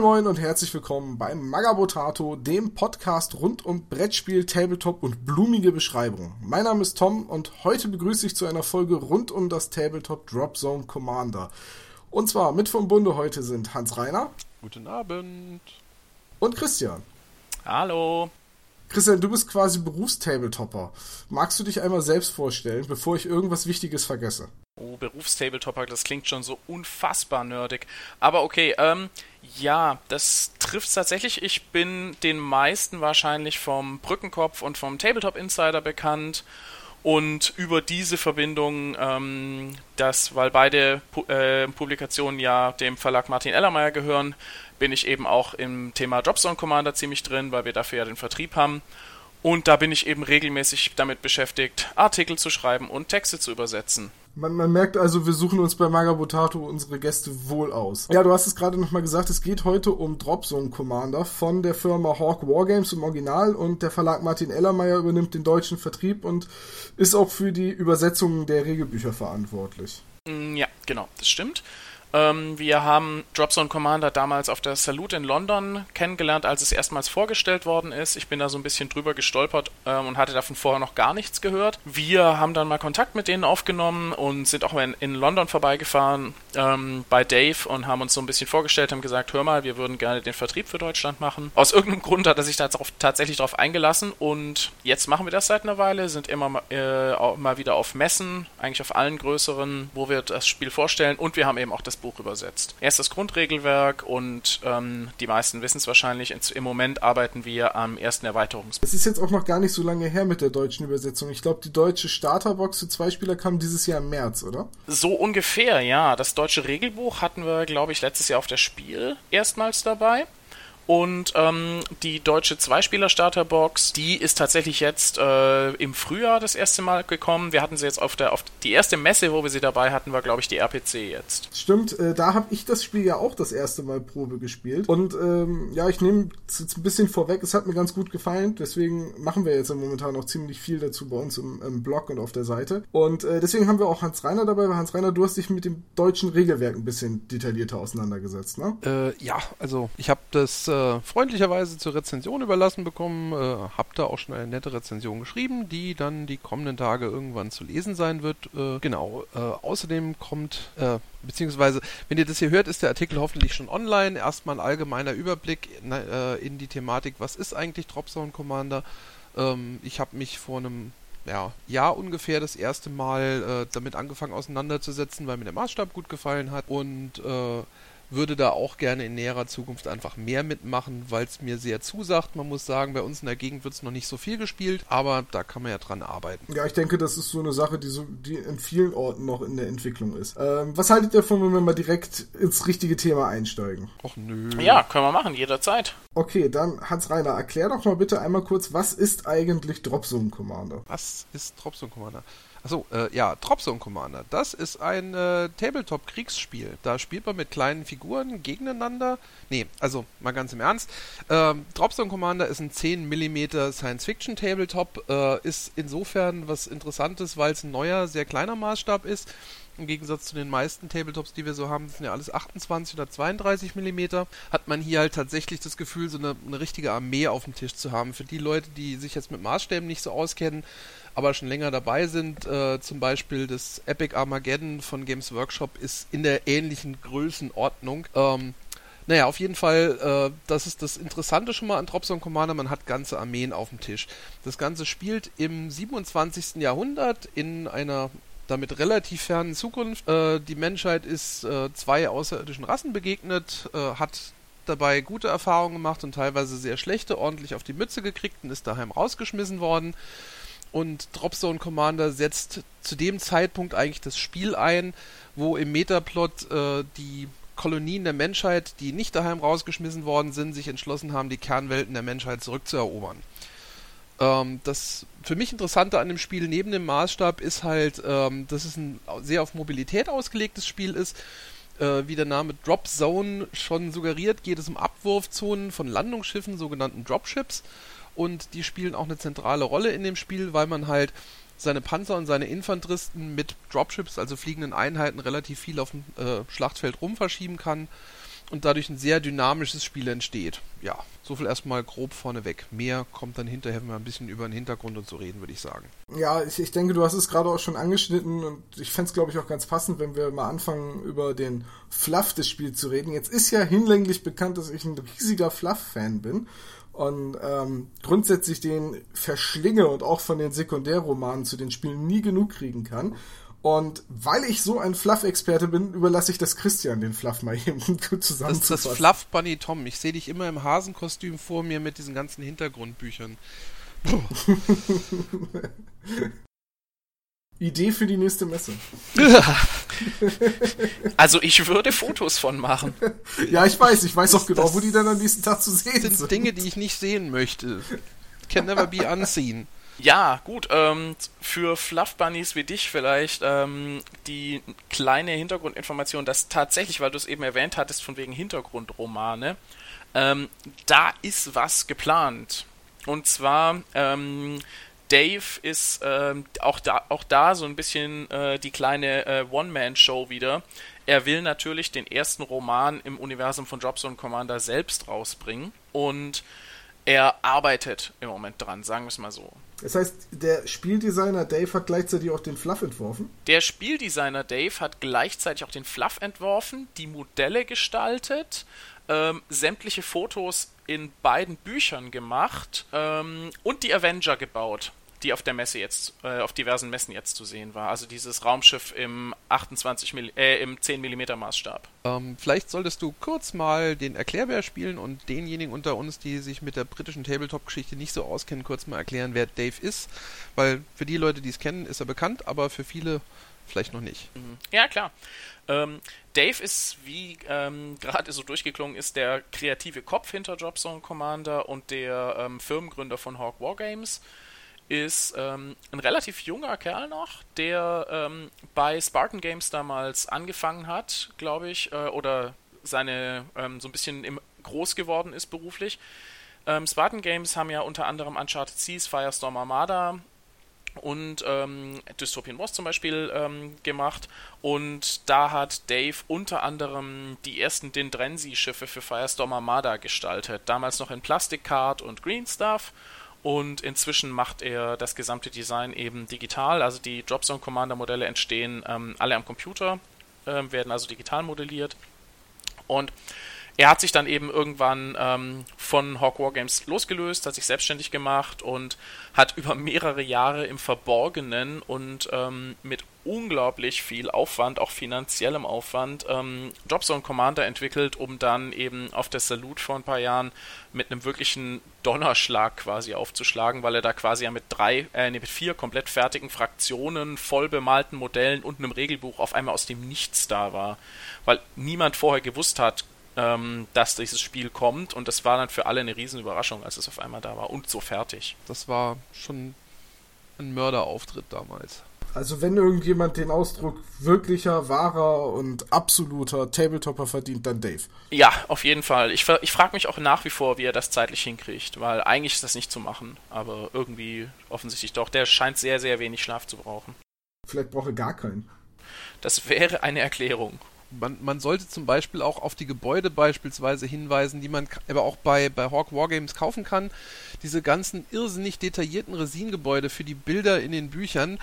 Moin Moin und herzlich willkommen beim Magabotato, dem Podcast rund um Brettspiel, Tabletop und blumige Beschreibung. Mein Name ist Tom und heute begrüße ich zu einer Folge rund um das Tabletop Drop Zone Commander. Und zwar mit vom Bunde heute sind Hans Reiner. Guten Abend. Und Christian. Hallo. Christian, du bist quasi Berufstabletopper. Magst du dich einmal selbst vorstellen, bevor ich irgendwas Wichtiges vergesse? Oh, Berufstabletopper, das klingt schon so unfassbar nerdig. Aber okay, ähm, ja, das trifft tatsächlich. Ich bin den meisten wahrscheinlich vom Brückenkopf und vom Tabletop Insider bekannt. Und über diese Verbindung, ähm, das, weil beide Pu äh, Publikationen ja dem Verlag Martin Ellermeier gehören, bin ich eben auch im Thema Dropzone Commander ziemlich drin, weil wir dafür ja den Vertrieb haben. Und da bin ich eben regelmäßig damit beschäftigt, Artikel zu schreiben und Texte zu übersetzen. Man, man merkt also, wir suchen uns bei Magabotato unsere Gäste wohl aus. Ja, du hast es gerade nochmal gesagt, es geht heute um Dropzone Commander von der Firma Hawk Wargames im Original und der Verlag Martin Ellermeier übernimmt den deutschen Vertrieb und ist auch für die Übersetzung der Regelbücher verantwortlich. Mm, ja, genau, das stimmt. Ähm, wir haben Dropzone Commander damals auf der Salute in London kennengelernt, als es erstmals vorgestellt worden ist. Ich bin da so ein bisschen drüber gestolpert ähm, und hatte davon vorher noch gar nichts gehört. Wir haben dann mal Kontakt mit denen aufgenommen und sind auch in, in London vorbeigefahren ähm, bei Dave und haben uns so ein bisschen vorgestellt, haben gesagt, hör mal, wir würden gerne den Vertrieb für Deutschland machen. Aus irgendeinem Grund hat er sich da tatsächlich darauf eingelassen und jetzt machen wir das seit einer Weile, sind immer äh, mal wieder auf Messen, eigentlich auf allen größeren, wo wir das Spiel vorstellen und wir haben eben auch das Buch übersetzt. Erst das Grundregelwerk und ähm, die meisten wissen es wahrscheinlich, im Moment arbeiten wir am ersten Erweiterungsbuch. Es ist jetzt auch noch gar nicht so lange her mit der deutschen Übersetzung. Ich glaube, die deutsche Starterbox für zwei Spieler kam dieses Jahr im März, oder? So ungefähr, ja. Das deutsche Regelbuch hatten wir, glaube ich, letztes Jahr auf der Spiel erstmals dabei. Und ähm, die deutsche Zweispieler-Starterbox, die ist tatsächlich jetzt äh, im Frühjahr das erste Mal gekommen. Wir hatten sie jetzt auf der auf die erste Messe, wo wir sie dabei hatten, war glaube ich die RPC jetzt. Stimmt, äh, da habe ich das Spiel ja auch das erste Mal Probe gespielt. Und ähm, ja, ich nehme jetzt ein bisschen vorweg, es hat mir ganz gut gefallen. Deswegen machen wir jetzt momentan auch ziemlich viel dazu bei uns im, im Blog und auf der Seite. Und äh, deswegen haben wir auch Hans Reiner dabei, weil Hans Reiner, du hast dich mit dem deutschen Regelwerk ein bisschen detaillierter auseinandergesetzt, ne? Äh, ja, also ich habe das äh, freundlicherweise zur Rezension überlassen bekommen. Äh, hab da auch schon eine nette Rezension geschrieben, die dann die kommenden Tage irgendwann zu lesen sein wird. Äh, genau. Äh, außerdem kommt, äh, beziehungsweise, wenn ihr das hier hört, ist der Artikel hoffentlich schon online. Erstmal ein allgemeiner Überblick in, äh, in die Thematik, was ist eigentlich Dropzone Commander? Ähm, ich habe mich vor einem ja, Jahr ungefähr das erste Mal damit angefangen auseinanderzusetzen, weil mir der Maßstab gut gefallen hat und würde da auch gerne in näherer Zukunft einfach mehr mitmachen, weil es mir sehr zusagt. Man muss sagen, bei uns in der Gegend wird es noch nicht so viel gespielt, aber da kann man ja dran arbeiten. Ja, ich denke, das ist so eine Sache, die, so, die in vielen Orten noch in der Entwicklung ist. Ähm, was haltet ihr davon, wenn wir mal direkt ins richtige Thema einsteigen? Och nö. Ja, können wir machen, jederzeit. Okay, dann Hans-Reiner, erklär doch mal bitte einmal kurz, was ist eigentlich Dropzone Commander? Was ist Dropzone Commander? Achso, äh, ja, Dropzone Commander. Das ist ein äh, Tabletop-Kriegsspiel. Da spielt man mit kleinen Figuren gegeneinander. Nee, also mal ganz im Ernst. Ähm, Dropzone Commander ist ein 10 mm Science-Fiction-Tabletop. Äh, ist insofern was Interessantes, weil es ein neuer, sehr kleiner Maßstab ist. Im Gegensatz zu den meisten Tabletops, die wir so haben, sind ja alles 28 oder 32 mm, hat man hier halt tatsächlich das Gefühl, so eine, eine richtige Armee auf dem Tisch zu haben. Für die Leute, die sich jetzt mit Maßstäben nicht so auskennen, aber schon länger dabei sind. Äh, zum Beispiel das Epic Armageddon von Games Workshop ist in der ähnlichen Größenordnung. Ähm, naja, auf jeden Fall, äh, das ist das Interessante schon mal an Dropzone Commander, man hat ganze Armeen auf dem Tisch. Das Ganze spielt im 27. Jahrhundert in einer damit relativ fernen Zukunft. Äh, die Menschheit ist äh, zwei außerirdischen Rassen begegnet, äh, hat dabei gute Erfahrungen gemacht und teilweise sehr schlechte, ordentlich auf die Mütze gekriegt und ist daheim rausgeschmissen worden. Und Dropzone Commander setzt zu dem Zeitpunkt eigentlich das Spiel ein, wo im Metaplot äh, die Kolonien der Menschheit, die nicht daheim rausgeschmissen worden sind, sich entschlossen haben, die Kernwelten der Menschheit zurückzuerobern. Ähm, das für mich Interessante an dem Spiel neben dem Maßstab ist halt, ähm, dass es ein sehr auf Mobilität ausgelegtes Spiel ist. Äh, wie der Name Drop Zone schon suggeriert, geht es um Abwurfzonen von Landungsschiffen, sogenannten Dropships und die spielen auch eine zentrale Rolle in dem Spiel, weil man halt seine Panzer und seine Infanteristen mit Dropships, also fliegenden Einheiten, relativ viel auf dem äh, Schlachtfeld rum verschieben kann. und dadurch ein sehr dynamisches Spiel entsteht. Ja, so viel erstmal grob vorneweg. Mehr kommt dann hinterher, wenn wir ein bisschen über den Hintergrund und so reden, würde ich sagen. Ja, ich, ich denke, du hast es gerade auch schon angeschnitten und ich fände es, glaube ich, auch ganz passend, wenn wir mal anfangen, über den Fluff des Spiels zu reden. Jetzt ist ja hinlänglich bekannt, dass ich ein riesiger Fluff-Fan bin und ähm, grundsätzlich den verschlinge und auch von den Sekundärromanen zu den Spielen nie genug kriegen kann. Und weil ich so ein Fluff-Experte bin, überlasse ich das Christian, den Fluff mal eben zusammenzufassen. Das ist das Fluff Bunny Tom. Ich sehe dich immer im Hasenkostüm vor mir mit diesen ganzen Hintergrundbüchern. Idee für die nächste Messe. also ich würde Fotos von machen. ja, ich weiß. Ich weiß auch genau, wo die dann am nächsten Tag zu sehen sind. Das sind Dinge, die ich nicht sehen möchte. Can never be unseen. Ja, gut. Ähm, für Fluff Bunnies wie dich vielleicht ähm, die kleine Hintergrundinformation, dass tatsächlich, weil du es eben erwähnt hattest, von wegen Hintergrundromane, ähm, da ist was geplant. Und zwar, ähm, Dave ist ähm, auch, da, auch da so ein bisschen äh, die kleine äh, One-Man-Show wieder. Er will natürlich den ersten Roman im Universum von Dropzone Commander selbst rausbringen und er arbeitet im Moment dran, sagen wir es mal so. Das heißt, der Spieldesigner Dave hat gleichzeitig auch den Fluff entworfen? Der Spieldesigner Dave hat gleichzeitig auch den Fluff entworfen, die Modelle gestaltet, ähm, sämtliche Fotos in beiden Büchern gemacht ähm, und die Avenger gebaut die auf der Messe jetzt, äh, auf diversen Messen jetzt zu sehen war. Also dieses Raumschiff im 28 Milli äh, im 10 mm Maßstab. Ähm, vielleicht solltest du kurz mal den Erklärbär spielen und denjenigen unter uns, die sich mit der britischen Tabletop-Geschichte nicht so auskennen, kurz mal erklären, wer Dave ist. Weil für die Leute, die es kennen, ist er bekannt, aber für viele vielleicht noch nicht. Mhm. Ja, klar. Ähm, Dave ist, wie ähm, gerade so durchgeklungen ist, der kreative Kopf hinter Dropzone Commander und der ähm, Firmengründer von Hawk Wargames ist ähm, ein relativ junger Kerl noch, der ähm, bei Spartan Games damals angefangen hat, glaube ich, äh, oder seine ähm, so ein bisschen im, groß geworden ist beruflich. Ähm, Spartan Games haben ja unter anderem Uncharted Seas, Firestorm Armada und ähm, Dystopian Wars zum Beispiel ähm, gemacht. Und da hat Dave unter anderem die ersten Dindrensi-Schiffe für Firestorm Armada gestaltet. Damals noch in Plastikcard und Green Stuff und inzwischen macht er das gesamte Design eben digital. Also die Dropzone Commander Modelle entstehen ähm, alle am Computer, äh, werden also digital modelliert. Und er hat sich dann eben irgendwann ähm, von Hawk Wargames losgelöst, hat sich selbstständig gemacht und hat über mehrere Jahre im Verborgenen und ähm, mit unglaublich viel Aufwand, auch finanziellem Aufwand, ähm, Dropzone Commander entwickelt, um dann eben auf der Salute vor ein paar Jahren mit einem wirklichen Donnerschlag quasi aufzuschlagen, weil er da quasi ja mit drei, äh, nee, mit vier komplett fertigen Fraktionen, voll bemalten Modellen und einem Regelbuch auf einmal aus dem Nichts da war. Weil niemand vorher gewusst hat, ähm, dass dieses Spiel kommt und das war dann für alle eine Riesenüberraschung, als es auf einmal da war und so fertig. Das war schon ein Mörderauftritt damals. Also wenn irgendjemand den Ausdruck wirklicher, wahrer und absoluter Tabletopper verdient, dann Dave. Ja, auf jeden Fall. Ich, ich frage mich auch nach wie vor, wie er das zeitlich hinkriegt, weil eigentlich ist das nicht zu machen, aber irgendwie offensichtlich doch. Der scheint sehr, sehr wenig Schlaf zu brauchen. Vielleicht braucht er gar keinen. Das wäre eine Erklärung. Man, man, sollte zum Beispiel auch auf die Gebäude beispielsweise hinweisen, die man aber auch bei, bei Hawk Wargames kaufen kann. Diese ganzen irrsinnig detaillierten Resingebäude für die Bilder in den Büchern,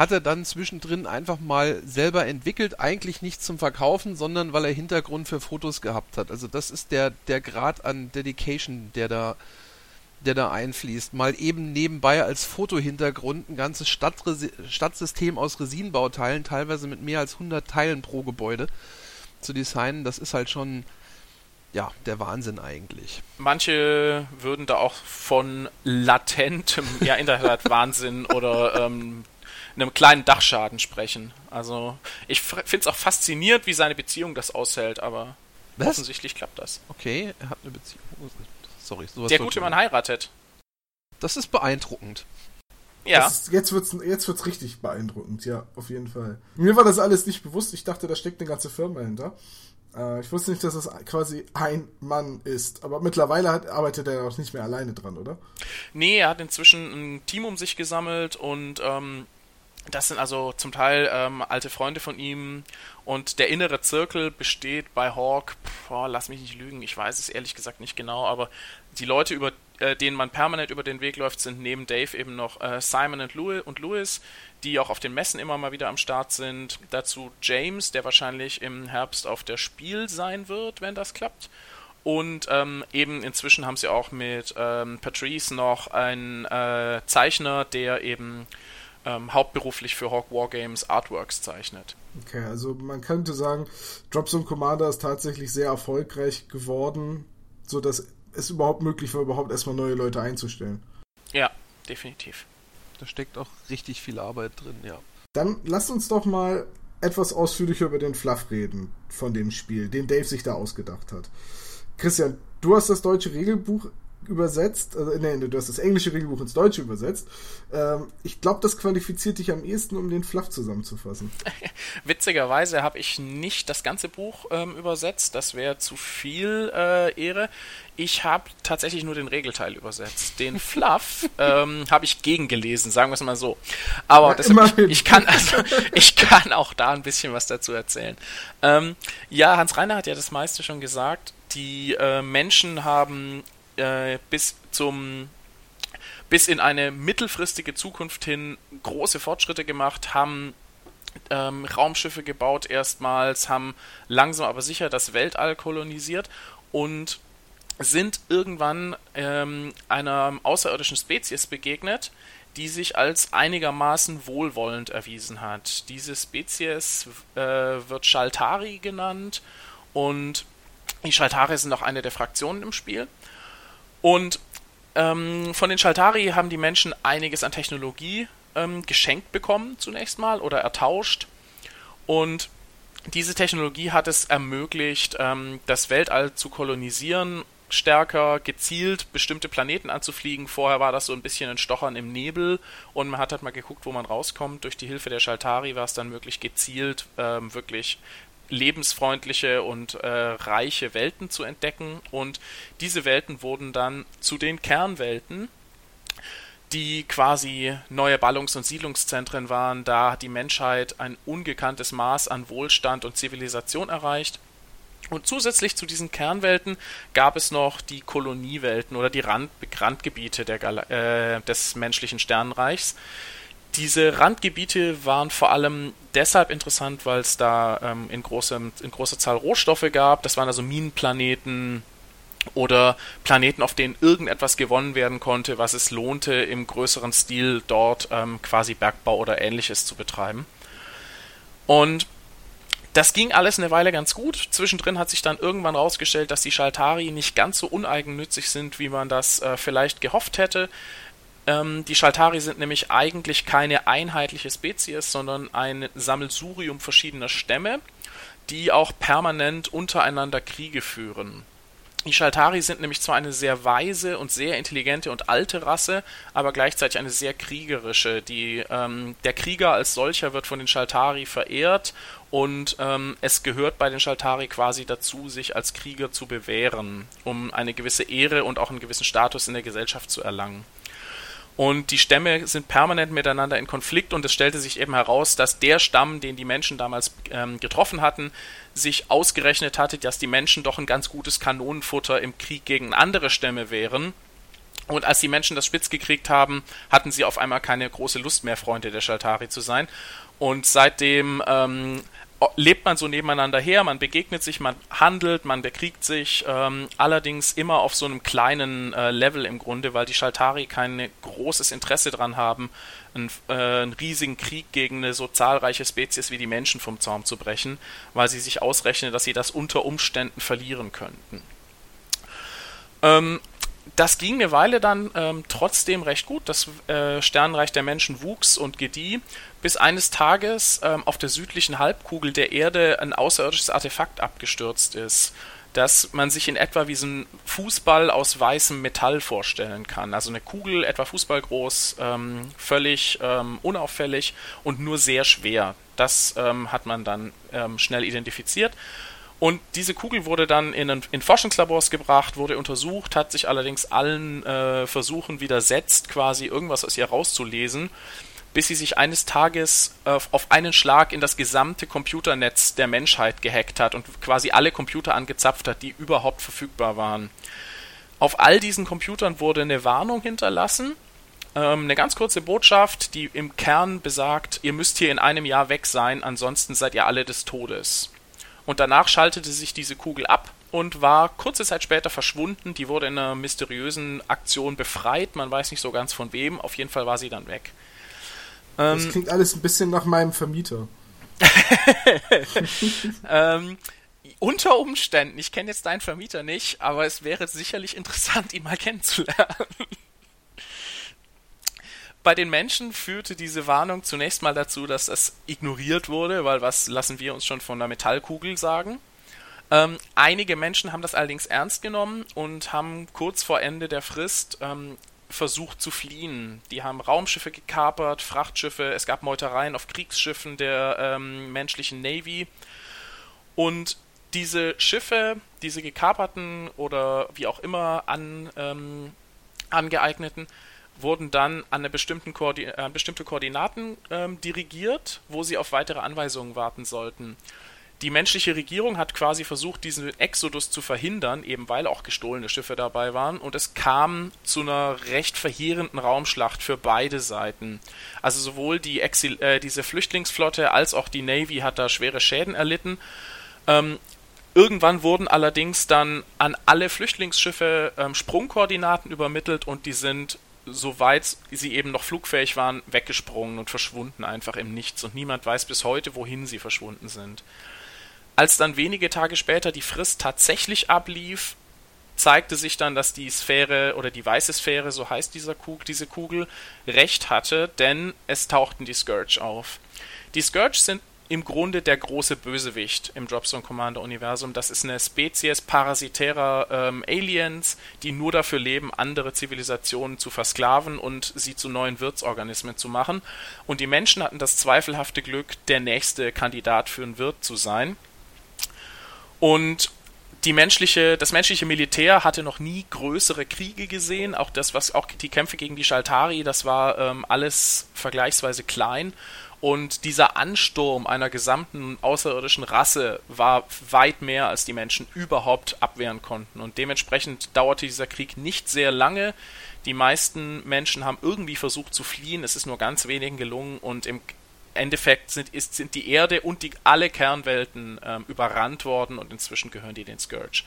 hat er dann zwischendrin einfach mal selber entwickelt, eigentlich nicht zum Verkaufen, sondern weil er Hintergrund für Fotos gehabt hat. Also das ist der, der Grad an Dedication, der da, der da einfließt. Mal eben nebenbei als Fotohintergrund ein ganzes Stadtresi Stadtsystem aus Resinbauteilen, teilweise mit mehr als 100 Teilen pro Gebäude zu designen, das ist halt schon ja, der Wahnsinn eigentlich. Manche würden da auch von latentem ja, Internetwahnsinn oder ähm, einem kleinen Dachschaden sprechen. Also ich finde es auch faszinierend, wie seine Beziehung das aushält, aber Was? offensichtlich klappt das. Okay, er hat eine Beziehung. Sorry, sowas Der gute Mann heiratet. Das ist beeindruckend. Ja. Ist, jetzt wird's jetzt wird's richtig beeindruckend, ja, auf jeden Fall. Mir war das alles nicht bewusst. Ich dachte, da steckt eine ganze Firma hinter. Äh, ich wusste nicht, dass es quasi ein Mann ist. Aber mittlerweile hat, arbeitet er auch nicht mehr alleine dran, oder? Nee, er hat inzwischen ein Team um sich gesammelt und ähm, das sind also zum Teil ähm, alte Freunde von ihm und der innere Zirkel besteht bei Hawk boah, lass mich nicht lügen, ich weiß es ehrlich gesagt nicht genau, aber die Leute, über äh, denen man permanent über den Weg läuft, sind neben Dave eben noch äh, Simon und Louis, und Louis, die auch auf den Messen immer mal wieder am Start sind. Dazu James, der wahrscheinlich im Herbst auf der Spiel sein wird, wenn das klappt. Und ähm, eben inzwischen haben sie auch mit ähm, Patrice noch einen äh, Zeichner, der eben ähm, hauptberuflich für Hawk Wargames Artworks zeichnet. Okay, also man könnte sagen, Dropzone Commander ist tatsächlich sehr erfolgreich geworden, sodass es überhaupt möglich war, überhaupt erstmal neue Leute einzustellen. Ja, definitiv. Da steckt auch richtig viel Arbeit drin, ja. Dann lasst uns doch mal etwas ausführlicher über den Fluff reden von dem Spiel, den Dave sich da ausgedacht hat. Christian, du hast das deutsche Regelbuch übersetzt, also nee, du hast das englische Regelbuch ins Deutsche übersetzt. Ähm, ich glaube, das qualifiziert dich am ehesten, um den Fluff zusammenzufassen. Witzigerweise habe ich nicht das ganze Buch ähm, übersetzt, das wäre zu viel äh, Ehre. Ich habe tatsächlich nur den Regelteil übersetzt. Den Fluff ähm, habe ich gegengelesen, sagen wir es mal so. Aber ja, deshalb, ich, ich, kann also, ich kann auch da ein bisschen was dazu erzählen. Ähm, ja, Hans Reiner hat ja das meiste schon gesagt. Die äh, Menschen haben äh, bis zum bis in eine mittelfristige Zukunft hin große Fortschritte gemacht, haben ähm, Raumschiffe gebaut erstmals, haben langsam aber sicher das Weltall kolonisiert und sind irgendwann ähm, einer außerirdischen Spezies begegnet, die sich als einigermaßen wohlwollend erwiesen hat. Diese Spezies äh, wird Shaltari genannt und die Shaltari sind auch eine der Fraktionen im Spiel. Und ähm, von den Shaltari haben die Menschen einiges an Technologie ähm, geschenkt bekommen, zunächst mal, oder ertauscht. Und diese Technologie hat es ermöglicht, ähm, das Weltall zu kolonisieren, stärker gezielt bestimmte Planeten anzufliegen. Vorher war das so ein bisschen ein Stochern im Nebel und man hat halt mal geguckt, wo man rauskommt. Durch die Hilfe der Shaltari war es dann möglich, gezielt ähm, wirklich lebensfreundliche und äh, reiche Welten zu entdecken. Und diese Welten wurden dann zu den Kernwelten, die quasi neue Ballungs- und Siedlungszentren waren. Da hat die Menschheit ein ungekanntes Maß an Wohlstand und Zivilisation erreicht. Und zusätzlich zu diesen Kernwelten gab es noch die Koloniewelten oder die Rand Randgebiete der äh, des menschlichen Sternenreichs diese Randgebiete waren vor allem deshalb interessant, weil es da ähm, in, großem, in großer Zahl Rohstoffe gab. Das waren also Minenplaneten oder Planeten, auf denen irgendetwas gewonnen werden konnte, was es lohnte, im größeren Stil dort ähm, quasi Bergbau oder ähnliches zu betreiben. Und das ging alles eine Weile ganz gut. Zwischendrin hat sich dann irgendwann herausgestellt, dass die Schaltari nicht ganz so uneigennützig sind, wie man das äh, vielleicht gehofft hätte. Ähm, die Schaltari sind nämlich eigentlich keine einheitliche Spezies, sondern ein Sammelsurium verschiedener Stämme, die auch permanent untereinander Kriege führen. Die Schaltari sind nämlich zwar eine sehr weise und sehr intelligente und alte Rasse, aber gleichzeitig eine sehr kriegerische. Die, ähm, der Krieger als solcher wird von den Schaltari verehrt und ähm, es gehört bei den Schaltari quasi dazu, sich als Krieger zu bewähren, um eine gewisse Ehre und auch einen gewissen Status in der Gesellschaft zu erlangen. Und die Stämme sind permanent miteinander in Konflikt und es stellte sich eben heraus, dass der Stamm, den die Menschen damals ähm, getroffen hatten, sich ausgerechnet hatte, dass die Menschen doch ein ganz gutes Kanonenfutter im Krieg gegen andere Stämme wären. Und als die Menschen das spitz gekriegt haben, hatten sie auf einmal keine große Lust mehr, Freunde der Shaltari zu sein. Und seitdem ähm, lebt man so nebeneinander her, man begegnet sich, man handelt, man bekriegt sich, ähm, allerdings immer auf so einem kleinen äh, Level im Grunde, weil die Shaltari kein großes Interesse daran haben, einen, äh, einen, riesigen Krieg gegen eine so zahlreiche Spezies wie die Menschen vom Zaum zu brechen, weil sie sich ausrechnen, dass sie das unter Umständen verlieren könnten. Ähm, das ging eine Weile dann ähm, trotzdem recht gut. Das äh, Sternenreich der Menschen wuchs und gedieh, bis eines Tages ähm, auf der südlichen Halbkugel der Erde ein außerirdisches Artefakt abgestürzt ist, das man sich in etwa wie so ein Fußball aus weißem Metall vorstellen kann. Also eine Kugel, etwa fußballgroß, ähm, völlig ähm, unauffällig und nur sehr schwer. Das ähm, hat man dann ähm, schnell identifiziert und diese Kugel wurde dann in, ein, in Forschungslabors gebracht, wurde untersucht, hat sich allerdings allen äh, Versuchen widersetzt, quasi irgendwas aus ihr rauszulesen, bis sie sich eines Tages äh, auf einen Schlag in das gesamte Computernetz der Menschheit gehackt hat und quasi alle Computer angezapft hat, die überhaupt verfügbar waren. Auf all diesen Computern wurde eine Warnung hinterlassen, ähm, eine ganz kurze Botschaft, die im Kern besagt, ihr müsst hier in einem Jahr weg sein, ansonsten seid ihr alle des Todes. Und danach schaltete sich diese Kugel ab und war kurze Zeit später verschwunden. Die wurde in einer mysteriösen Aktion befreit. Man weiß nicht so ganz von wem. Auf jeden Fall war sie dann weg. Das ähm, klingt alles ein bisschen nach meinem Vermieter. ähm, unter Umständen, ich kenne jetzt deinen Vermieter nicht, aber es wäre sicherlich interessant, ihn mal kennenzulernen. Bei den Menschen führte diese Warnung zunächst mal dazu, dass es ignoriert wurde, weil was lassen wir uns schon von der Metallkugel sagen? Ähm, einige Menschen haben das allerdings ernst genommen und haben kurz vor Ende der Frist ähm, versucht zu fliehen. Die haben Raumschiffe gekapert, Frachtschiffe, es gab Meutereien auf Kriegsschiffen der ähm, menschlichen Navy. Und diese Schiffe, diese gekaperten oder wie auch immer an, ähm, angeeigneten, wurden dann an, eine bestimmten Koordin an bestimmte Koordinaten ähm, dirigiert, wo sie auf weitere Anweisungen warten sollten. Die menschliche Regierung hat quasi versucht, diesen Exodus zu verhindern, eben weil auch gestohlene Schiffe dabei waren, und es kam zu einer recht verheerenden Raumschlacht für beide Seiten. Also sowohl die Exil äh, diese Flüchtlingsflotte als auch die Navy hat da schwere Schäden erlitten. Ähm, irgendwann wurden allerdings dann an alle Flüchtlingsschiffe ähm, Sprungkoordinaten übermittelt und die sind soweit sie eben noch flugfähig waren, weggesprungen und verschwunden einfach im Nichts und niemand weiß bis heute, wohin sie verschwunden sind. Als dann wenige Tage später die Frist tatsächlich ablief, zeigte sich dann, dass die Sphäre oder die weiße Sphäre, so heißt dieser Kugel, diese Kugel, recht hatte, denn es tauchten die Scourge auf. Die Scourge sind im Grunde der große Bösewicht im Dropzone Commander Universum. Das ist eine Spezies parasitärer ähm, Aliens, die nur dafür leben, andere Zivilisationen zu versklaven und sie zu neuen Wirtsorganismen zu machen. Und die Menschen hatten das zweifelhafte Glück, der nächste Kandidat für einen Wirt zu sein. Und die menschliche, das menschliche Militär hatte noch nie größere Kriege gesehen. Auch das, was auch die Kämpfe gegen die Shaltari, das war ähm, alles vergleichsweise klein. Und dieser Ansturm einer gesamten außerirdischen Rasse war weit mehr, als die Menschen überhaupt abwehren konnten. Und dementsprechend dauerte dieser Krieg nicht sehr lange. Die meisten Menschen haben irgendwie versucht zu fliehen. Es ist nur ganz wenigen gelungen. Und im Endeffekt sind, ist, sind die Erde und die, alle Kernwelten ähm, überrannt worden und inzwischen gehören die den Scourge.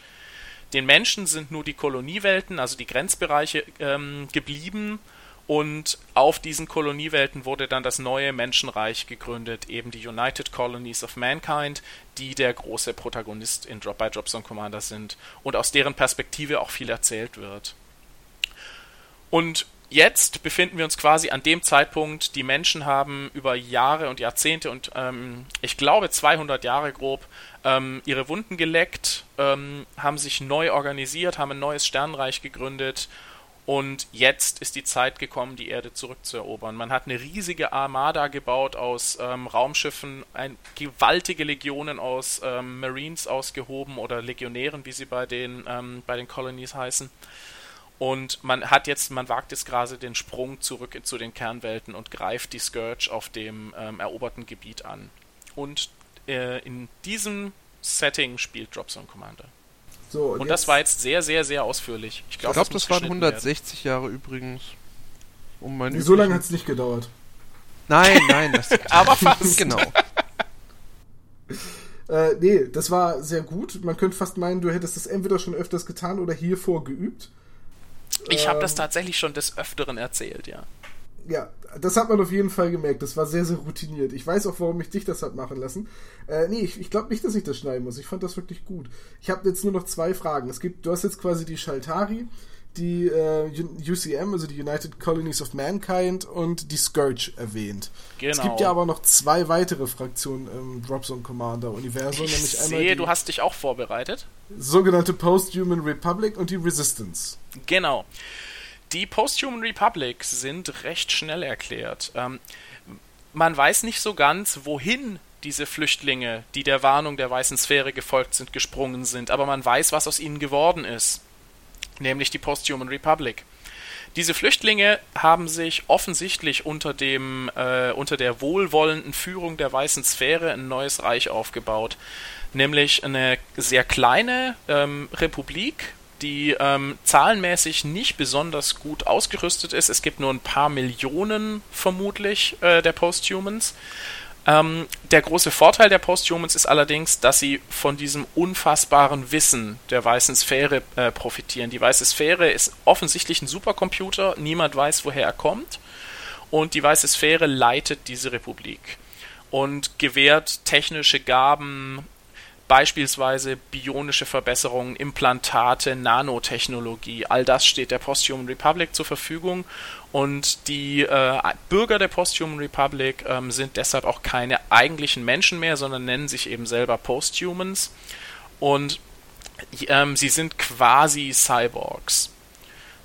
Den Menschen sind nur die Koloniewelten, also die Grenzbereiche, ähm, geblieben und auf diesen Koloniewelten wurde dann das neue Menschenreich gegründet, eben die United Colonies of Mankind, die der große Protagonist in Drop by Drop Zone Commander sind und aus deren Perspektive auch viel erzählt wird. Und jetzt befinden wir uns quasi an dem Zeitpunkt, die Menschen haben über Jahre und Jahrzehnte und ähm, ich glaube 200 Jahre grob ähm, ihre Wunden geleckt, ähm, haben sich neu organisiert, haben ein neues Sternreich gegründet und jetzt ist die Zeit gekommen, die Erde zurückzuerobern. Man hat eine riesige Armada gebaut aus ähm, Raumschiffen, ein, gewaltige Legionen aus ähm, Marines ausgehoben oder Legionären, wie sie bei den, ähm, bei den Colonies heißen. Und man hat jetzt, man wagt jetzt gerade den Sprung zurück zu den Kernwelten und greift die Scourge auf dem ähm, eroberten Gebiet an. Und äh, in diesem Setting spielt Dropzone Commander. So, und, und das war jetzt sehr, sehr, sehr ausführlich. Ich glaube, glaub, das, das waren 160 werden. Jahre übrigens. Um mein so lange hat es nicht gedauert. Nein, nein, das aber fast. genau. äh, nee, das war sehr gut. Man könnte fast meinen, du hättest das entweder schon öfters getan oder hiervor geübt. Ich habe das ähm, tatsächlich schon des Öfteren erzählt, ja. Ja, das hat man auf jeden Fall gemerkt. Das war sehr, sehr routiniert. Ich weiß auch, warum ich dich das hat machen lassen. Äh, nee, ich, ich glaube nicht, dass ich das schneiden muss. Ich fand das wirklich gut. Ich habe jetzt nur noch zwei Fragen. Es gibt, du hast jetzt quasi die Shaltari, die äh, UCM, also die United Colonies of Mankind und die Scourge erwähnt. Genau. Es gibt ja aber noch zwei weitere Fraktionen im Dropzone Commander Universum, ich nämlich einmal sehe, du hast dich auch vorbereitet. Sogenannte Post-Human Republic und die Resistance. Genau. Die Post-Human Republic sind recht schnell erklärt. Ähm, man weiß nicht so ganz, wohin diese Flüchtlinge, die der Warnung der weißen Sphäre gefolgt sind, gesprungen sind, aber man weiß, was aus ihnen geworden ist nämlich die Post-Human Republic. Diese Flüchtlinge haben sich offensichtlich unter, dem, äh, unter der wohlwollenden Führung der Weißen Sphäre ein neues Reich aufgebaut. Nämlich eine sehr kleine ähm, Republik, die ähm, zahlenmäßig nicht besonders gut ausgerüstet ist. Es gibt nur ein paar Millionen vermutlich äh, der Posthumans. Ähm, der große Vorteil der Posthumans ist allerdings, dass sie von diesem unfassbaren Wissen der weißen Sphäre äh, profitieren. Die weiße Sphäre ist offensichtlich ein Supercomputer, niemand weiß, woher er kommt. Und die weiße Sphäre leitet diese Republik und gewährt technische Gaben, beispielsweise bionische Verbesserungen, Implantate, Nanotechnologie. All das steht der Posthuman Republic zur Verfügung und die äh, Bürger der Posthuman Republic ähm, sind deshalb auch keine eigentlichen Menschen mehr, sondern nennen sich eben selber Posthumans. Und ähm, sie sind quasi Cyborgs.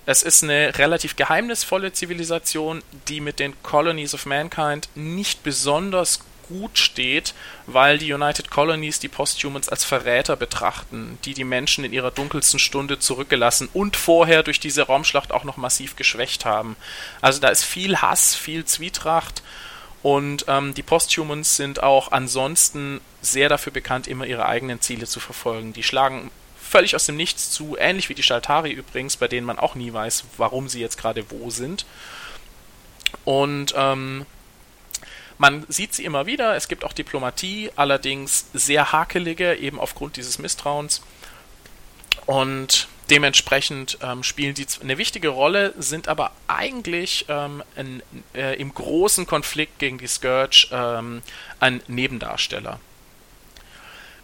Es ist eine relativ geheimnisvolle Zivilisation, die mit den Colonies of Mankind nicht besonders gut steht, weil die United Colonies die Posthumans als Verräter betrachten, die die Menschen in ihrer dunkelsten Stunde zurückgelassen und vorher durch diese Raumschlacht auch noch massiv geschwächt haben. Also da ist viel Hass, viel Zwietracht und ähm, die Posthumans sind auch ansonsten sehr dafür bekannt, immer ihre eigenen Ziele zu verfolgen. Die schlagen völlig aus dem Nichts zu, ähnlich wie die Staltari übrigens, bei denen man auch nie weiß, warum sie jetzt gerade wo sind. Und ähm, man sieht sie immer wieder, es gibt auch Diplomatie, allerdings sehr hakelige, eben aufgrund dieses Misstrauens. Und dementsprechend ähm, spielen die eine wichtige Rolle, sind aber eigentlich ähm, in, äh, im großen Konflikt gegen die Scourge ähm, ein Nebendarsteller.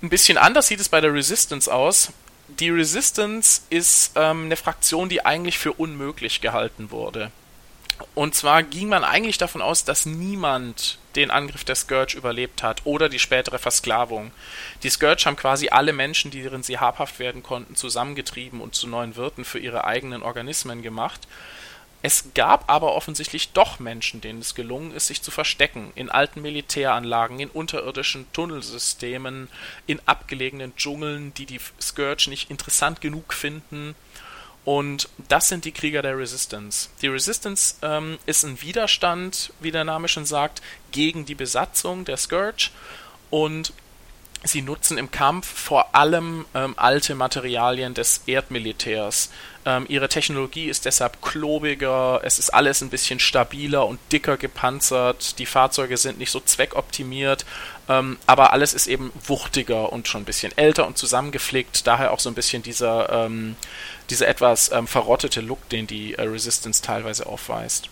Ein bisschen anders sieht es bei der Resistance aus. Die Resistance ist ähm, eine Fraktion, die eigentlich für unmöglich gehalten wurde. Und zwar ging man eigentlich davon aus, dass niemand den Angriff der Scourge überlebt hat oder die spätere Versklavung. Die Scourge haben quasi alle Menschen, deren sie habhaft werden konnten, zusammengetrieben und zu neuen Wirten für ihre eigenen Organismen gemacht. Es gab aber offensichtlich doch Menschen, denen es gelungen ist, sich zu verstecken. In alten Militäranlagen, in unterirdischen Tunnelsystemen, in abgelegenen Dschungeln, die die Scourge nicht interessant genug finden und das sind die Krieger der Resistance. Die Resistance ähm, ist ein Widerstand, wie der Name schon sagt, gegen die Besatzung der Scourge und sie nutzen im Kampf vor allem ähm, alte Materialien des Erdmilitärs. Ähm, ihre Technologie ist deshalb klobiger, es ist alles ein bisschen stabiler und dicker gepanzert, die Fahrzeuge sind nicht so zweckoptimiert, ähm, aber alles ist eben wuchtiger und schon ein bisschen älter und zusammengepflegt, daher auch so ein bisschen dieser ähm, dieser etwas ähm, verrottete Look, den die äh, Resistance teilweise aufweist.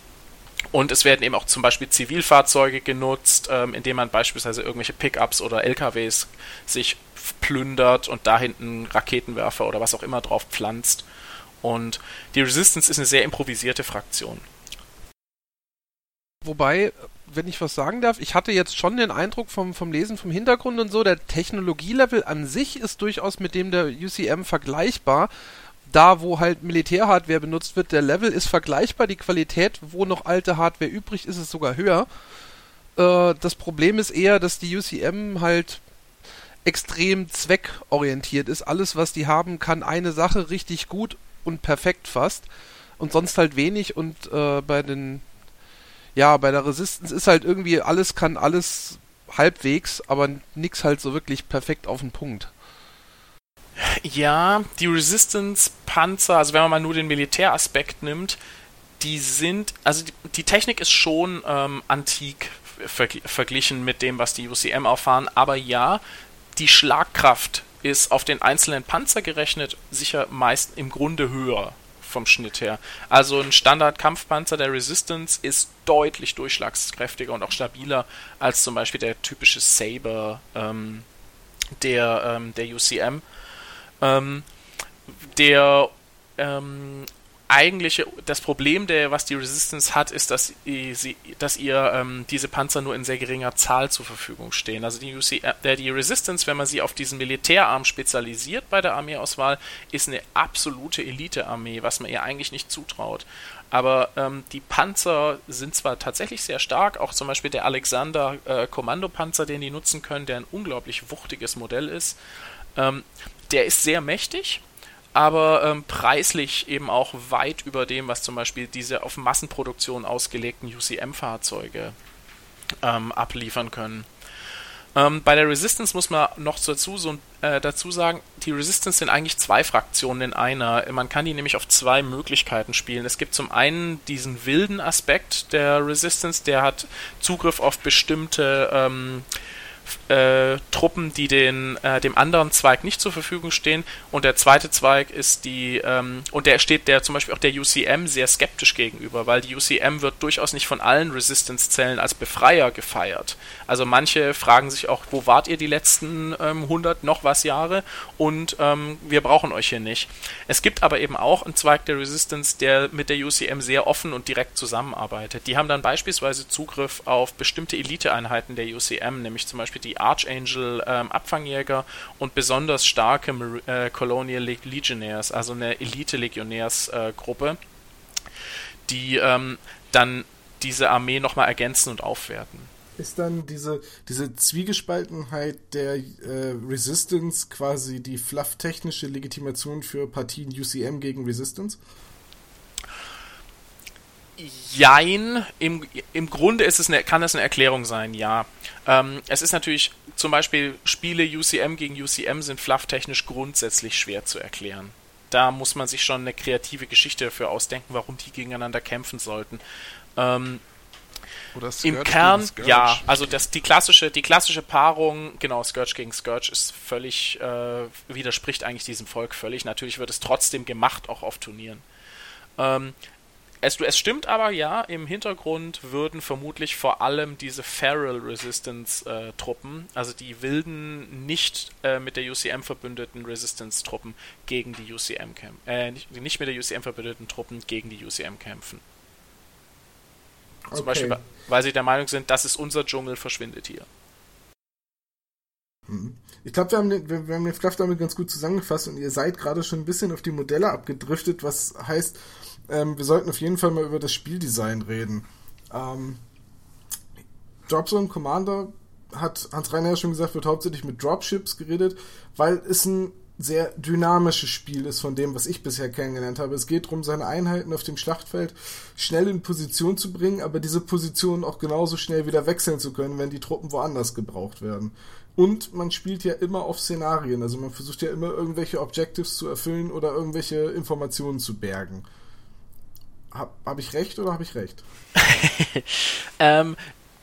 Und es werden eben auch zum Beispiel Zivilfahrzeuge genutzt, ähm, indem man beispielsweise irgendwelche Pickups oder LKWs sich plündert und da hinten Raketenwerfer oder was auch immer drauf pflanzt. Und die Resistance ist eine sehr improvisierte Fraktion. Wobei, wenn ich was sagen darf, ich hatte jetzt schon den Eindruck vom, vom Lesen vom Hintergrund und so, der Technologielevel an sich ist durchaus mit dem der UCM vergleichbar da, wo halt Militärhardware benutzt wird, der Level ist vergleichbar, die Qualität, wo noch alte Hardware übrig ist, ist sogar höher. Äh, das Problem ist eher, dass die UCM halt extrem zweckorientiert ist. Alles, was die haben, kann eine Sache richtig gut und perfekt fast und sonst halt wenig und äh, bei den ja, bei der Resistance ist halt irgendwie alles kann alles halbwegs, aber nix halt so wirklich perfekt auf den Punkt. Ja, die Resistance-Panzer, also wenn man mal nur den Militäraspekt nimmt, die sind, also die, die Technik ist schon ähm, antik verg verglichen mit dem, was die UCM auffahren, aber ja, die Schlagkraft ist auf den einzelnen Panzer gerechnet sicher meist im Grunde höher vom Schnitt her. Also ein Standard-Kampfpanzer der Resistance ist deutlich durchschlagskräftiger und auch stabiler als zum Beispiel der typische Saber ähm, der, ähm, der UCM. Ähm, der ähm, eigentliche, das Problem, der, was die Resistance hat, ist, dass, sie, dass ihr ähm, diese Panzer nur in sehr geringer Zahl zur Verfügung stehen. Also die, UC, äh, die Resistance, wenn man sie auf diesen Militärarm spezialisiert bei der Armeeauswahl, ist eine absolute Elite-Armee, was man ihr eigentlich nicht zutraut. Aber ähm, die Panzer sind zwar tatsächlich sehr stark, auch zum Beispiel der Alexander äh, Kommandopanzer, den die nutzen können, der ein unglaublich wuchtiges Modell ist. Ähm, der ist sehr mächtig, aber ähm, preislich eben auch weit über dem, was zum Beispiel diese auf Massenproduktion ausgelegten UCM-Fahrzeuge ähm, abliefern können. Ähm, bei der Resistance muss man noch dazu, so, äh, dazu sagen, die Resistance sind eigentlich zwei Fraktionen in einer. Man kann die nämlich auf zwei Möglichkeiten spielen. Es gibt zum einen diesen wilden Aspekt der Resistance, der hat Zugriff auf bestimmte ähm, äh, Truppen, die den, äh, dem anderen Zweig nicht zur Verfügung stehen. Und der zweite Zweig ist die, ähm, und der steht der zum Beispiel auch der UCM sehr skeptisch gegenüber, weil die UCM wird durchaus nicht von allen Resistance-Zellen als Befreier gefeiert. Also manche fragen sich auch, wo wart ihr die letzten ähm, 100 noch was Jahre und ähm, wir brauchen euch hier nicht. Es gibt aber eben auch einen Zweig der Resistance, der mit der UCM sehr offen und direkt zusammenarbeitet. Die haben dann beispielsweise Zugriff auf bestimmte Eliteeinheiten der UCM, nämlich zum Beispiel die Archangel ähm, Abfangjäger und besonders starke äh, Colonial Legionnaires, also eine Elite-Legionärsgruppe, äh, die ähm, dann diese Armee nochmal ergänzen und aufwerten. Ist dann diese, diese Zwiegespaltenheit der äh, Resistance quasi die flufftechnische Legitimation für Partien UCM gegen Resistance? Jein, im, im Grunde ist es eine, kann es eine Erklärung sein, ja. Ähm, es ist natürlich, zum Beispiel Spiele UCM gegen UCM sind flufftechnisch grundsätzlich schwer zu erklären. Da muss man sich schon eine kreative Geschichte dafür ausdenken, warum die gegeneinander kämpfen sollten. Ähm, Im Kern, ja, also das, die, klassische, die klassische Paarung, genau, Scourge gegen Scourge ist völlig, äh, widerspricht eigentlich diesem Volk völlig. Natürlich wird es trotzdem gemacht, auch auf Turnieren. Ähm, es, es stimmt aber, ja, im Hintergrund würden vermutlich vor allem diese Feral Resistance äh, Truppen, also die wilden, nicht äh, mit der UCM verbündeten Resistance Truppen gegen die UCM kämpfen. Äh, nicht, nicht, mit der UCM verbündeten Truppen gegen die UCM kämpfen. Okay. Zum Beispiel, weil sie der Meinung sind, das ist unser Dschungel, verschwindet hier. Mhm. Ich glaube, wir haben, den, wir, wir haben den Fluff damit ganz gut zusammengefasst und ihr seid gerade schon ein bisschen auf die Modelle abgedriftet, was heißt, ähm, wir sollten auf jeden Fall mal über das Spieldesign reden. Ähm, Dropzone Commander hat Hans Reiner ja schon gesagt, wird hauptsächlich mit Dropships geredet, weil es ein sehr dynamisches Spiel ist von dem, was ich bisher kennengelernt habe. Es geht darum, seine Einheiten auf dem Schlachtfeld schnell in Position zu bringen, aber diese Position auch genauso schnell wieder wechseln zu können, wenn die Truppen woanders gebraucht werden. Und man spielt ja immer auf Szenarien, also man versucht ja immer irgendwelche Objectives zu erfüllen oder irgendwelche Informationen zu bergen. Habe hab ich recht oder habe ich recht? ähm,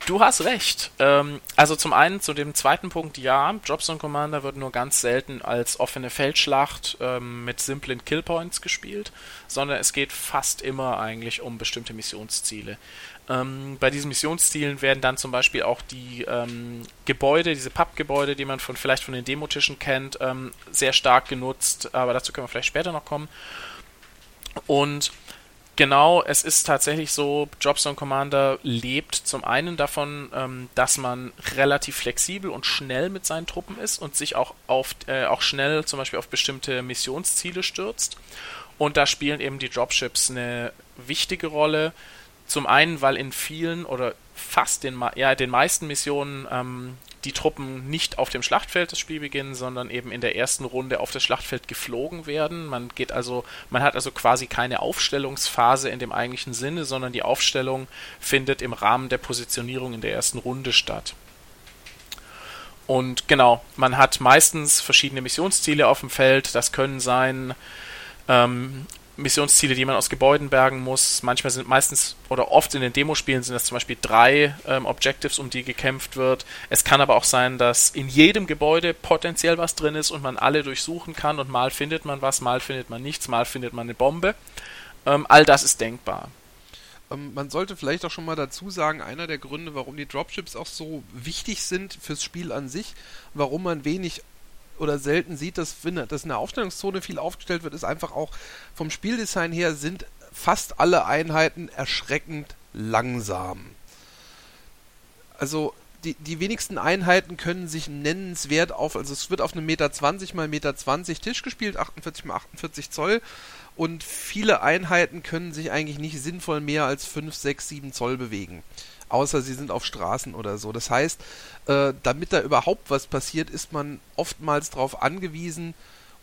du hast recht. Ähm, also zum einen zu dem zweiten Punkt, ja, Dropzone Commander wird nur ganz selten als offene Feldschlacht ähm, mit simplen Killpoints gespielt, sondern es geht fast immer eigentlich um bestimmte Missionsziele. Ähm, bei diesen Missionszielen werden dann zum Beispiel auch die ähm, Gebäude, diese Pappgebäude, die man von vielleicht von den Demotischen kennt, ähm, sehr stark genutzt, aber dazu können wir vielleicht später noch kommen. Und Genau, es ist tatsächlich so, Jobstone Commander lebt zum einen davon, ähm, dass man relativ flexibel und schnell mit seinen Truppen ist und sich auch, auf, äh, auch schnell zum Beispiel auf bestimmte Missionsziele stürzt. Und da spielen eben die Dropships eine wichtige Rolle. Zum einen, weil in vielen oder fast den, ja, den meisten Missionen ähm, die Truppen nicht auf dem Schlachtfeld das Spiel beginnen, sondern eben in der ersten Runde auf das Schlachtfeld geflogen werden. Man geht also, man hat also quasi keine Aufstellungsphase in dem eigentlichen Sinne, sondern die Aufstellung findet im Rahmen der Positionierung in der ersten Runde statt. Und genau, man hat meistens verschiedene Missionsziele auf dem Feld. Das können sein ähm, Missionsziele, die man aus Gebäuden bergen muss. Manchmal sind meistens oder oft in den Demospielen sind das zum Beispiel drei ähm, Objectives, um die gekämpft wird. Es kann aber auch sein, dass in jedem Gebäude potenziell was drin ist und man alle durchsuchen kann und mal findet man was, mal findet man nichts, mal findet man eine Bombe. Ähm, all das ist denkbar. Ähm, man sollte vielleicht auch schon mal dazu sagen, einer der Gründe, warum die Dropships auch so wichtig sind fürs Spiel an sich, warum man wenig oder selten sieht, dass, dass in der Aufstellungszone viel aufgestellt wird, ist einfach auch vom Spieldesign her sind fast alle Einheiten erschreckend langsam. Also die, die wenigsten Einheiten können sich nennenswert auf, also es wird auf einem Meter 20 mal Meter 20 Tisch gespielt, 48 mal 48 Zoll und viele Einheiten können sich eigentlich nicht sinnvoll mehr als 5, 6, 7 Zoll bewegen außer sie sind auf Straßen oder so. Das heißt, äh, damit da überhaupt was passiert, ist man oftmals darauf angewiesen,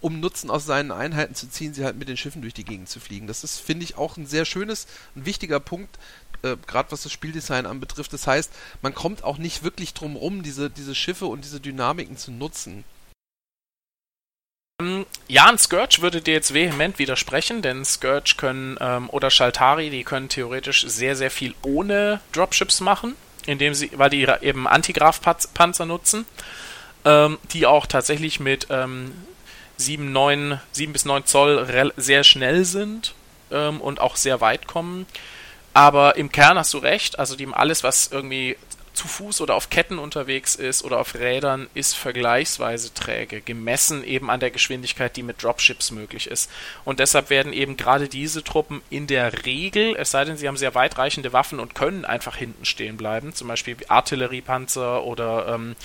um Nutzen aus seinen Einheiten zu ziehen, sie halt mit den Schiffen durch die Gegend zu fliegen. Das ist, finde ich, auch ein sehr schönes, ein wichtiger Punkt, äh, gerade was das Spieldesign anbetrifft. Das heißt, man kommt auch nicht wirklich drum rum, diese, diese Schiffe und diese Dynamiken zu nutzen. Ähm, Jan Scourge würde dir jetzt vehement widersprechen, denn Scourge können ähm, oder Shaltari, die können theoretisch sehr, sehr viel ohne Dropships machen, indem sie, weil die eben Antigraf-Panzer nutzen, ähm, die auch tatsächlich mit ähm, 7, 9, 7 bis 9 Zoll sehr schnell sind ähm, und auch sehr weit kommen. Aber im Kern hast du recht, also die, alles, was irgendwie zu Fuß oder auf Ketten unterwegs ist oder auf Rädern, ist vergleichsweise träge, gemessen eben an der Geschwindigkeit, die mit Dropships möglich ist. Und deshalb werden eben gerade diese Truppen in der Regel, es sei denn, sie haben sehr weitreichende Waffen und können einfach hinten stehen bleiben, zum Beispiel Artilleriepanzer oder ähm,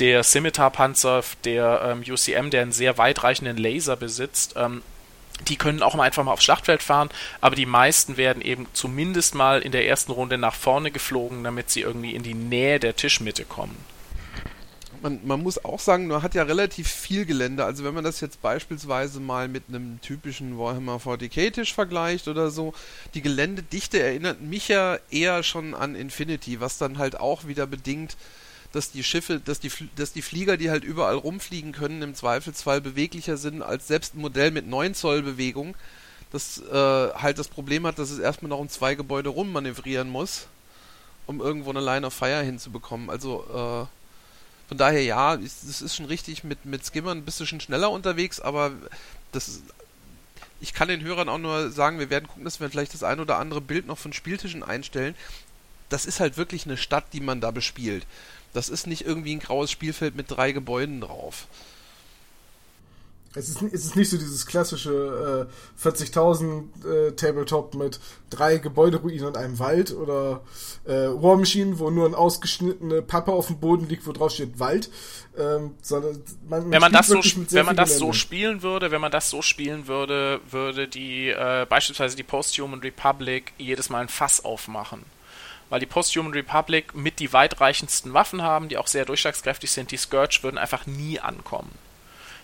der Scimitar-Panzer, der ähm, UCM, der einen sehr weitreichenden Laser besitzt, ähm, die können auch mal einfach mal aufs Schlachtfeld fahren, aber die meisten werden eben zumindest mal in der ersten Runde nach vorne geflogen, damit sie irgendwie in die Nähe der Tischmitte kommen. Man, man, muss auch sagen, man hat ja relativ viel Gelände. Also wenn man das jetzt beispielsweise mal mit einem typischen Warhammer 40k-Tisch vergleicht oder so, die Geländedichte erinnert mich ja eher schon an Infinity, was dann halt auch wieder bedingt, dass die Schiffe, dass die, dass die Flieger, die halt überall rumfliegen können, im Zweifelsfall beweglicher sind als selbst ein Modell mit 9 Zoll Bewegung, das äh, halt das Problem hat, dass es erstmal noch um zwei Gebäude rummanövrieren muss, um irgendwo eine Line of Fire hinzubekommen. Also äh, von daher ja, es ist schon richtig, mit, mit Skimmern bist du schon schneller unterwegs, aber das ist, ich kann den Hörern auch nur sagen, wir werden gucken, dass wir vielleicht das ein oder andere Bild noch von Spieltischen einstellen. Das ist halt wirklich eine Stadt, die man da bespielt. Das ist nicht irgendwie ein graues Spielfeld mit drei Gebäuden drauf. Es ist, es ist nicht so dieses klassische äh, 40.000 äh, Tabletop mit drei Gebäuderuinen und einem Wald oder äh, War Machine, wo nur ein ausgeschnittene Pappe auf dem Boden liegt, wo drauf steht Wald. Ähm, sondern man, man wenn man das so, wenn man das so spielen würde, wenn man das so spielen würde, würde die äh, beispielsweise die Post-Human Republic jedes Mal ein Fass aufmachen weil die Post-Human Republic mit die weitreichendsten Waffen haben, die auch sehr durchschlagskräftig sind. Die Scourge würden einfach nie ankommen.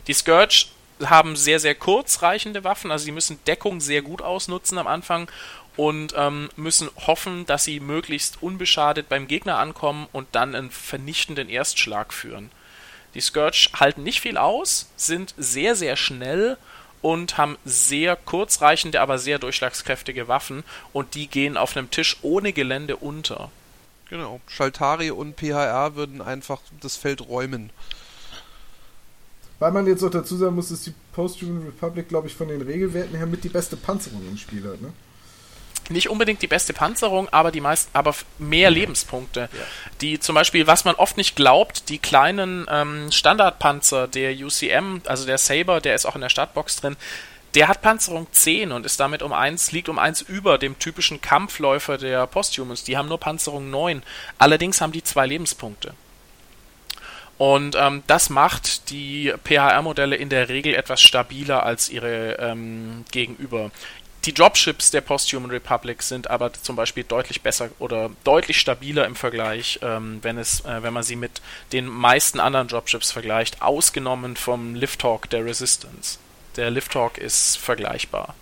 Die Scourge haben sehr, sehr kurzreichende Waffen, also sie müssen Deckung sehr gut ausnutzen am Anfang und ähm, müssen hoffen, dass sie möglichst unbeschadet beim Gegner ankommen und dann einen vernichtenden Erstschlag führen. Die Scourge halten nicht viel aus, sind sehr, sehr schnell und haben sehr kurzreichende, aber sehr durchschlagskräftige Waffen und die gehen auf einem Tisch ohne Gelände unter. Genau. Schaltari und PHR würden einfach das Feld räumen. Weil man jetzt auch dazu sagen muss, dass die Post-Human Republic, glaube ich, von den Regelwerten her mit die beste Panzerung im Spiel hat, ne? Nicht unbedingt die beste Panzerung, aber die meisten, aber mehr Lebenspunkte. Ja. Die zum Beispiel, was man oft nicht glaubt, die kleinen ähm, Standardpanzer der UCM, also der Saber, der ist auch in der Startbox drin, der hat Panzerung 10 und ist damit um 1, liegt um 1 über dem typischen Kampfläufer der Posthumans. Die haben nur Panzerung 9. Allerdings haben die zwei Lebenspunkte. Und ähm, das macht die PHR-Modelle in der Regel etwas stabiler als ihre ähm, Gegenüber. Die Dropships der Post-Human Republic sind aber zum Beispiel deutlich besser oder deutlich stabiler im Vergleich, ähm, wenn, es, äh, wenn man sie mit den meisten anderen Dropships vergleicht, ausgenommen vom Lifthawk der Resistance. Der Lifthawk ist vergleichbar.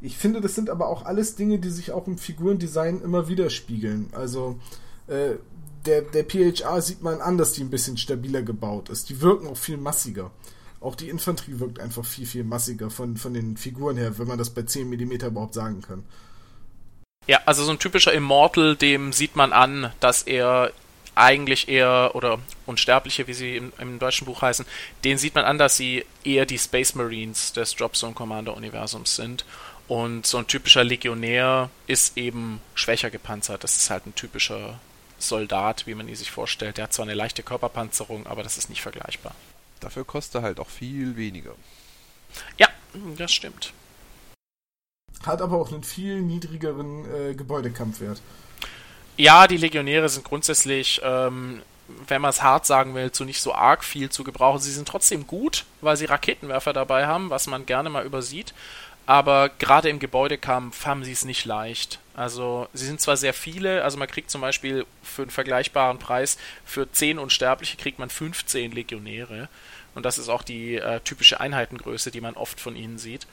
Ich finde, das sind aber auch alles Dinge, die sich auch im Figurendesign immer widerspiegeln. Also äh, der, der PHA sieht man an, dass die ein bisschen stabiler gebaut ist. Die wirken auch viel massiger auch die Infanterie wirkt einfach viel, viel massiger von, von den Figuren her, wenn man das bei 10 mm überhaupt sagen kann. Ja, also so ein typischer Immortal, dem sieht man an, dass er eigentlich eher, oder Unsterbliche, wie sie im, im, deutschen Buch heißen, den sieht man an, dass sie eher die Space Marines des Dropzone Commander Universums sind. Und so ein typischer Legionär ist eben schwächer gepanzert. Das ist halt ein typischer Soldat, wie man ihn sich vorstellt. Der hat zwar eine leichte Körperpanzerung, aber das ist nicht vergleichbar. Dafür kostet er halt auch viel weniger. Ja, das stimmt. Hat aber auch einen viel niedrigeren äh, Gebäudekampfwert. Ja, die Legionäre sind grundsätzlich, ähm, wenn man es hart sagen will, zu nicht so arg viel zu gebrauchen. Sie sind trotzdem gut, weil sie Raketenwerfer dabei haben, was man gerne mal übersieht. Aber gerade im Gebäudekampf haben sie es nicht leicht. Also sie sind zwar sehr viele, also man kriegt zum Beispiel für einen vergleichbaren Preis für 10 Unsterbliche kriegt man 15 Legionäre. Und das ist auch die äh, typische Einheitengröße, die man oft von ihnen sieht.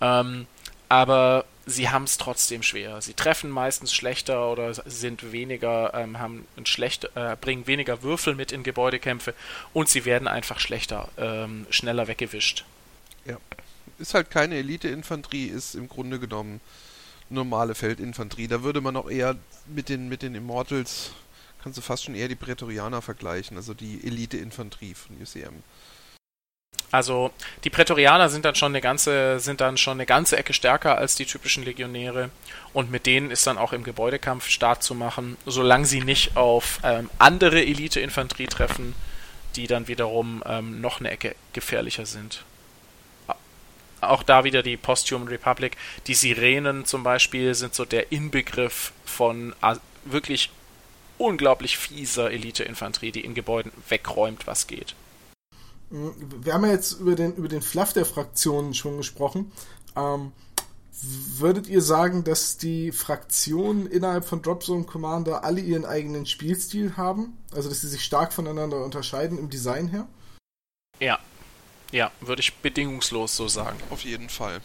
Ähm, aber sie haben es trotzdem schwer. Sie treffen meistens schlechter oder sind weniger, ähm, haben ein schlecht, äh, bringen weniger Würfel mit in Gebäudekämpfe und sie werden einfach schlechter, ähm, schneller weggewischt. Ja. Ist halt keine Elite-Infanterie, ist im Grunde genommen normale Feldinfanterie. Da würde man auch eher mit den, mit den Immortals, kannst du fast schon eher die Prätorianer vergleichen, also die Elite-Infanterie von UCM. Also die Prätorianer sind dann schon eine ganze, sind dann schon eine ganze Ecke stärker als die typischen Legionäre und mit denen ist dann auch im Gebäudekampf Start zu machen, solange sie nicht auf ähm, andere Elite-Infanterie treffen, die dann wiederum ähm, noch eine Ecke gefährlicher sind. Auch da wieder die Posthuman Republic. Die Sirenen zum Beispiel sind so der Inbegriff von äh, wirklich unglaublich fieser Elite-Infanterie, die in Gebäuden wegräumt, was geht. Wir haben ja jetzt über den, über den Fluff der Fraktionen schon gesprochen. Ähm, würdet ihr sagen, dass die Fraktionen innerhalb von Dropzone Commander alle ihren eigenen Spielstil haben? Also, dass sie sich stark voneinander unterscheiden im Design her? Ja. Ja, würde ich bedingungslos so sagen. Auf jeden Fall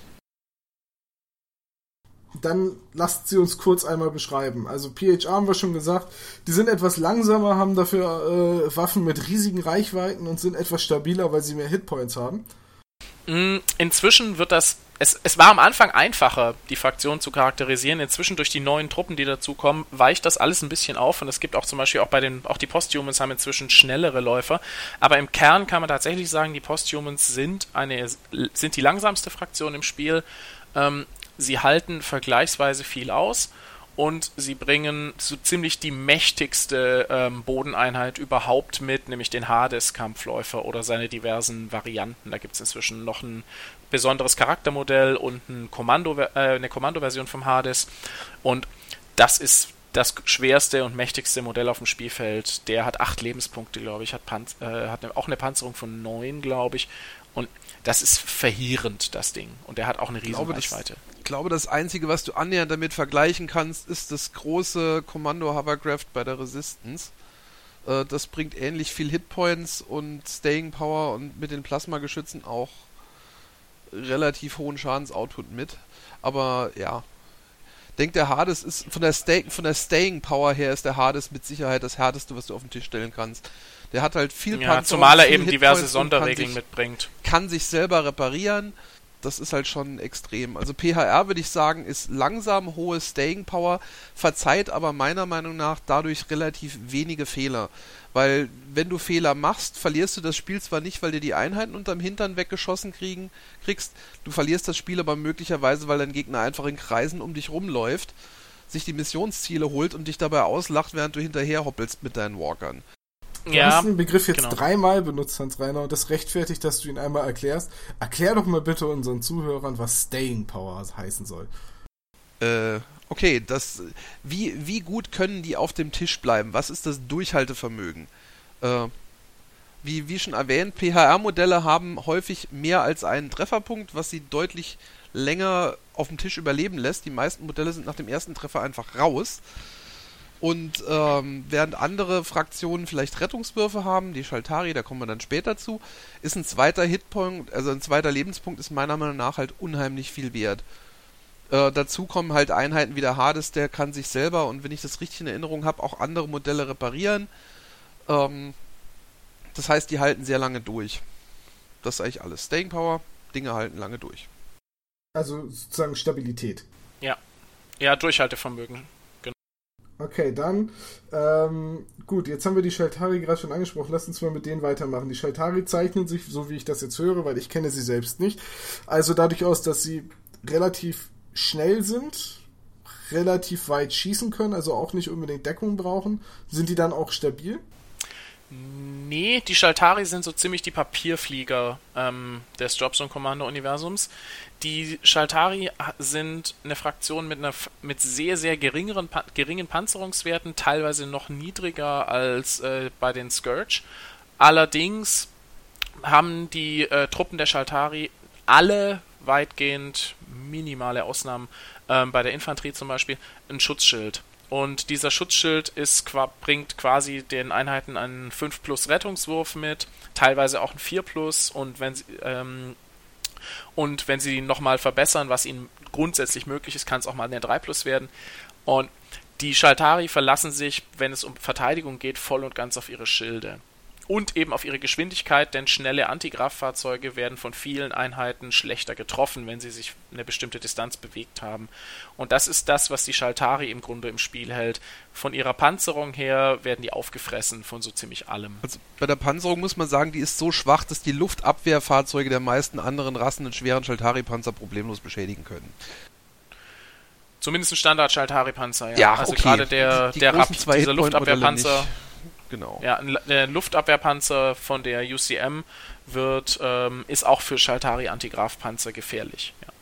dann lasst sie uns kurz einmal beschreiben. Also PHA haben wir schon gesagt, die sind etwas langsamer, haben dafür äh, Waffen mit riesigen Reichweiten und sind etwas stabiler, weil sie mehr Hitpoints haben. Mm, inzwischen wird das. Es, es war am Anfang einfacher, die Fraktion zu charakterisieren. Inzwischen durch die neuen Truppen, die dazukommen, weicht das alles ein bisschen auf. Und es gibt auch zum Beispiel auch bei den, auch die Posthumans haben inzwischen schnellere Läufer. Aber im Kern kann man tatsächlich sagen, die Posthumans sind eine, sind die langsamste Fraktion im Spiel. Ähm, sie halten vergleichsweise viel aus und sie bringen so ziemlich die mächtigste ähm, Bodeneinheit überhaupt mit, nämlich den Hades-Kampfläufer oder seine diversen Varianten. Da gibt es inzwischen noch ein besonderes Charaktermodell und ein Kommando, äh, eine Kommandoversion vom Hades. Und das ist das schwerste und mächtigste Modell auf dem Spielfeld. Der hat acht Lebenspunkte, glaube ich, hat, Panz äh, hat auch eine Panzerung von neun, glaube ich. Und das ist verheerend, das Ding. Und der hat auch eine riesige Reichweite. Ich glaube, das Einzige, was du annähernd damit vergleichen kannst, ist das große Kommando Hovercraft bei der Resistance. Äh, das bringt ähnlich viel Hitpoints und Staying Power und mit den Plasmageschützen auch relativ hohen Schadensoutput mit. Aber ja, denkt der Hades ist von der, Stay, von der Staying Power her ist der Hades mit Sicherheit das härteste, was du auf den Tisch stellen kannst. Der hat halt viel ja, Panzer Zumal er eben diverse Sonderregeln mitbringt. Kann sich selber reparieren. Das ist halt schon extrem. Also PHR würde ich sagen, ist langsam, hohe Staying Power, verzeiht aber meiner Meinung nach dadurch relativ wenige Fehler. Weil wenn du Fehler machst, verlierst du das Spiel zwar nicht, weil dir die Einheiten unterm Hintern weggeschossen kriegen, kriegst, du verlierst das Spiel aber möglicherweise, weil dein Gegner einfach in Kreisen um dich rumläuft, sich die Missionsziele holt und dich dabei auslacht, während du hinterher hoppelst mit deinen Walkern. Du ja, hast den Begriff jetzt genau. dreimal benutzt, Hans Reiner, und das rechtfertigt, dass du ihn einmal erklärst. Erklär doch mal bitte unseren Zuhörern, was Staying Power heißen soll. Äh, okay, das, wie, wie gut können die auf dem Tisch bleiben? Was ist das Durchhaltevermögen? Äh, wie, wie schon erwähnt, PHR-Modelle haben häufig mehr als einen Trefferpunkt, was sie deutlich länger auf dem Tisch überleben lässt. Die meisten Modelle sind nach dem ersten Treffer einfach raus. Und ähm, während andere Fraktionen vielleicht Rettungswürfe haben, die Schaltari, da kommen wir dann später zu, ist ein zweiter Hitpoint, also ein zweiter Lebenspunkt ist meiner Meinung nach halt unheimlich viel wert. Äh, dazu kommen halt Einheiten wie der Hades, der kann sich selber und wenn ich das richtig in Erinnerung habe, auch andere Modelle reparieren. Ähm, das heißt, die halten sehr lange durch. Das ist eigentlich alles. Staying Power, Dinge halten lange durch. Also sozusagen Stabilität. Ja. Ja, Durchhaltevermögen. Okay, dann, ähm, gut, jetzt haben wir die Shaltari gerade schon angesprochen. Lass uns mal mit denen weitermachen. Die Shaltari zeichnen sich, so wie ich das jetzt höre, weil ich kenne sie selbst nicht, also dadurch aus, dass sie relativ schnell sind, relativ weit schießen können, also auch nicht unbedingt Deckung brauchen. Sind die dann auch stabil? Nee, die Shaltari sind so ziemlich die Papierflieger ähm, des Jobson Commander Universums. Die Shaltari sind eine Fraktion mit, einer, mit sehr, sehr geringeren, geringen Panzerungswerten, teilweise noch niedriger als äh, bei den Scourge. Allerdings haben die äh, Truppen der Shaltari alle weitgehend minimale Ausnahmen, ähm, bei der Infanterie zum Beispiel, ein Schutzschild. Und dieser Schutzschild ist, bringt quasi den Einheiten einen 5 plus Rettungswurf mit, teilweise auch einen 4 plus und wenn sie, ähm, und wenn sie ihn nochmal verbessern, was ihnen grundsätzlich möglich ist, kann es auch mal eine 3 plus werden. Und die Schaltari verlassen sich, wenn es um Verteidigung geht, voll und ganz auf ihre Schilde und eben auf ihre Geschwindigkeit, denn schnelle Antigraf-Fahrzeuge werden von vielen Einheiten schlechter getroffen, wenn sie sich eine bestimmte Distanz bewegt haben. Und das ist das, was die Schaltari im Grunde im Spiel hält. Von ihrer Panzerung her werden die aufgefressen von so ziemlich allem. Also bei der Panzerung muss man sagen, die ist so schwach, dass die Luftabwehrfahrzeuge der meisten anderen Rassen einen schweren Schaltari-Panzer problemlos beschädigen können. Zumindest ein Standard-Schaltari-Panzer, ja. ja. also okay. gerade der, die, die der Rap, dieser Luftabwehrpanzer Genau. Ja, ein, der Luftabwehrpanzer von der UCM wird, ähm, ist auch für Schaltari Antigraf-Panzer gefährlich. Ja.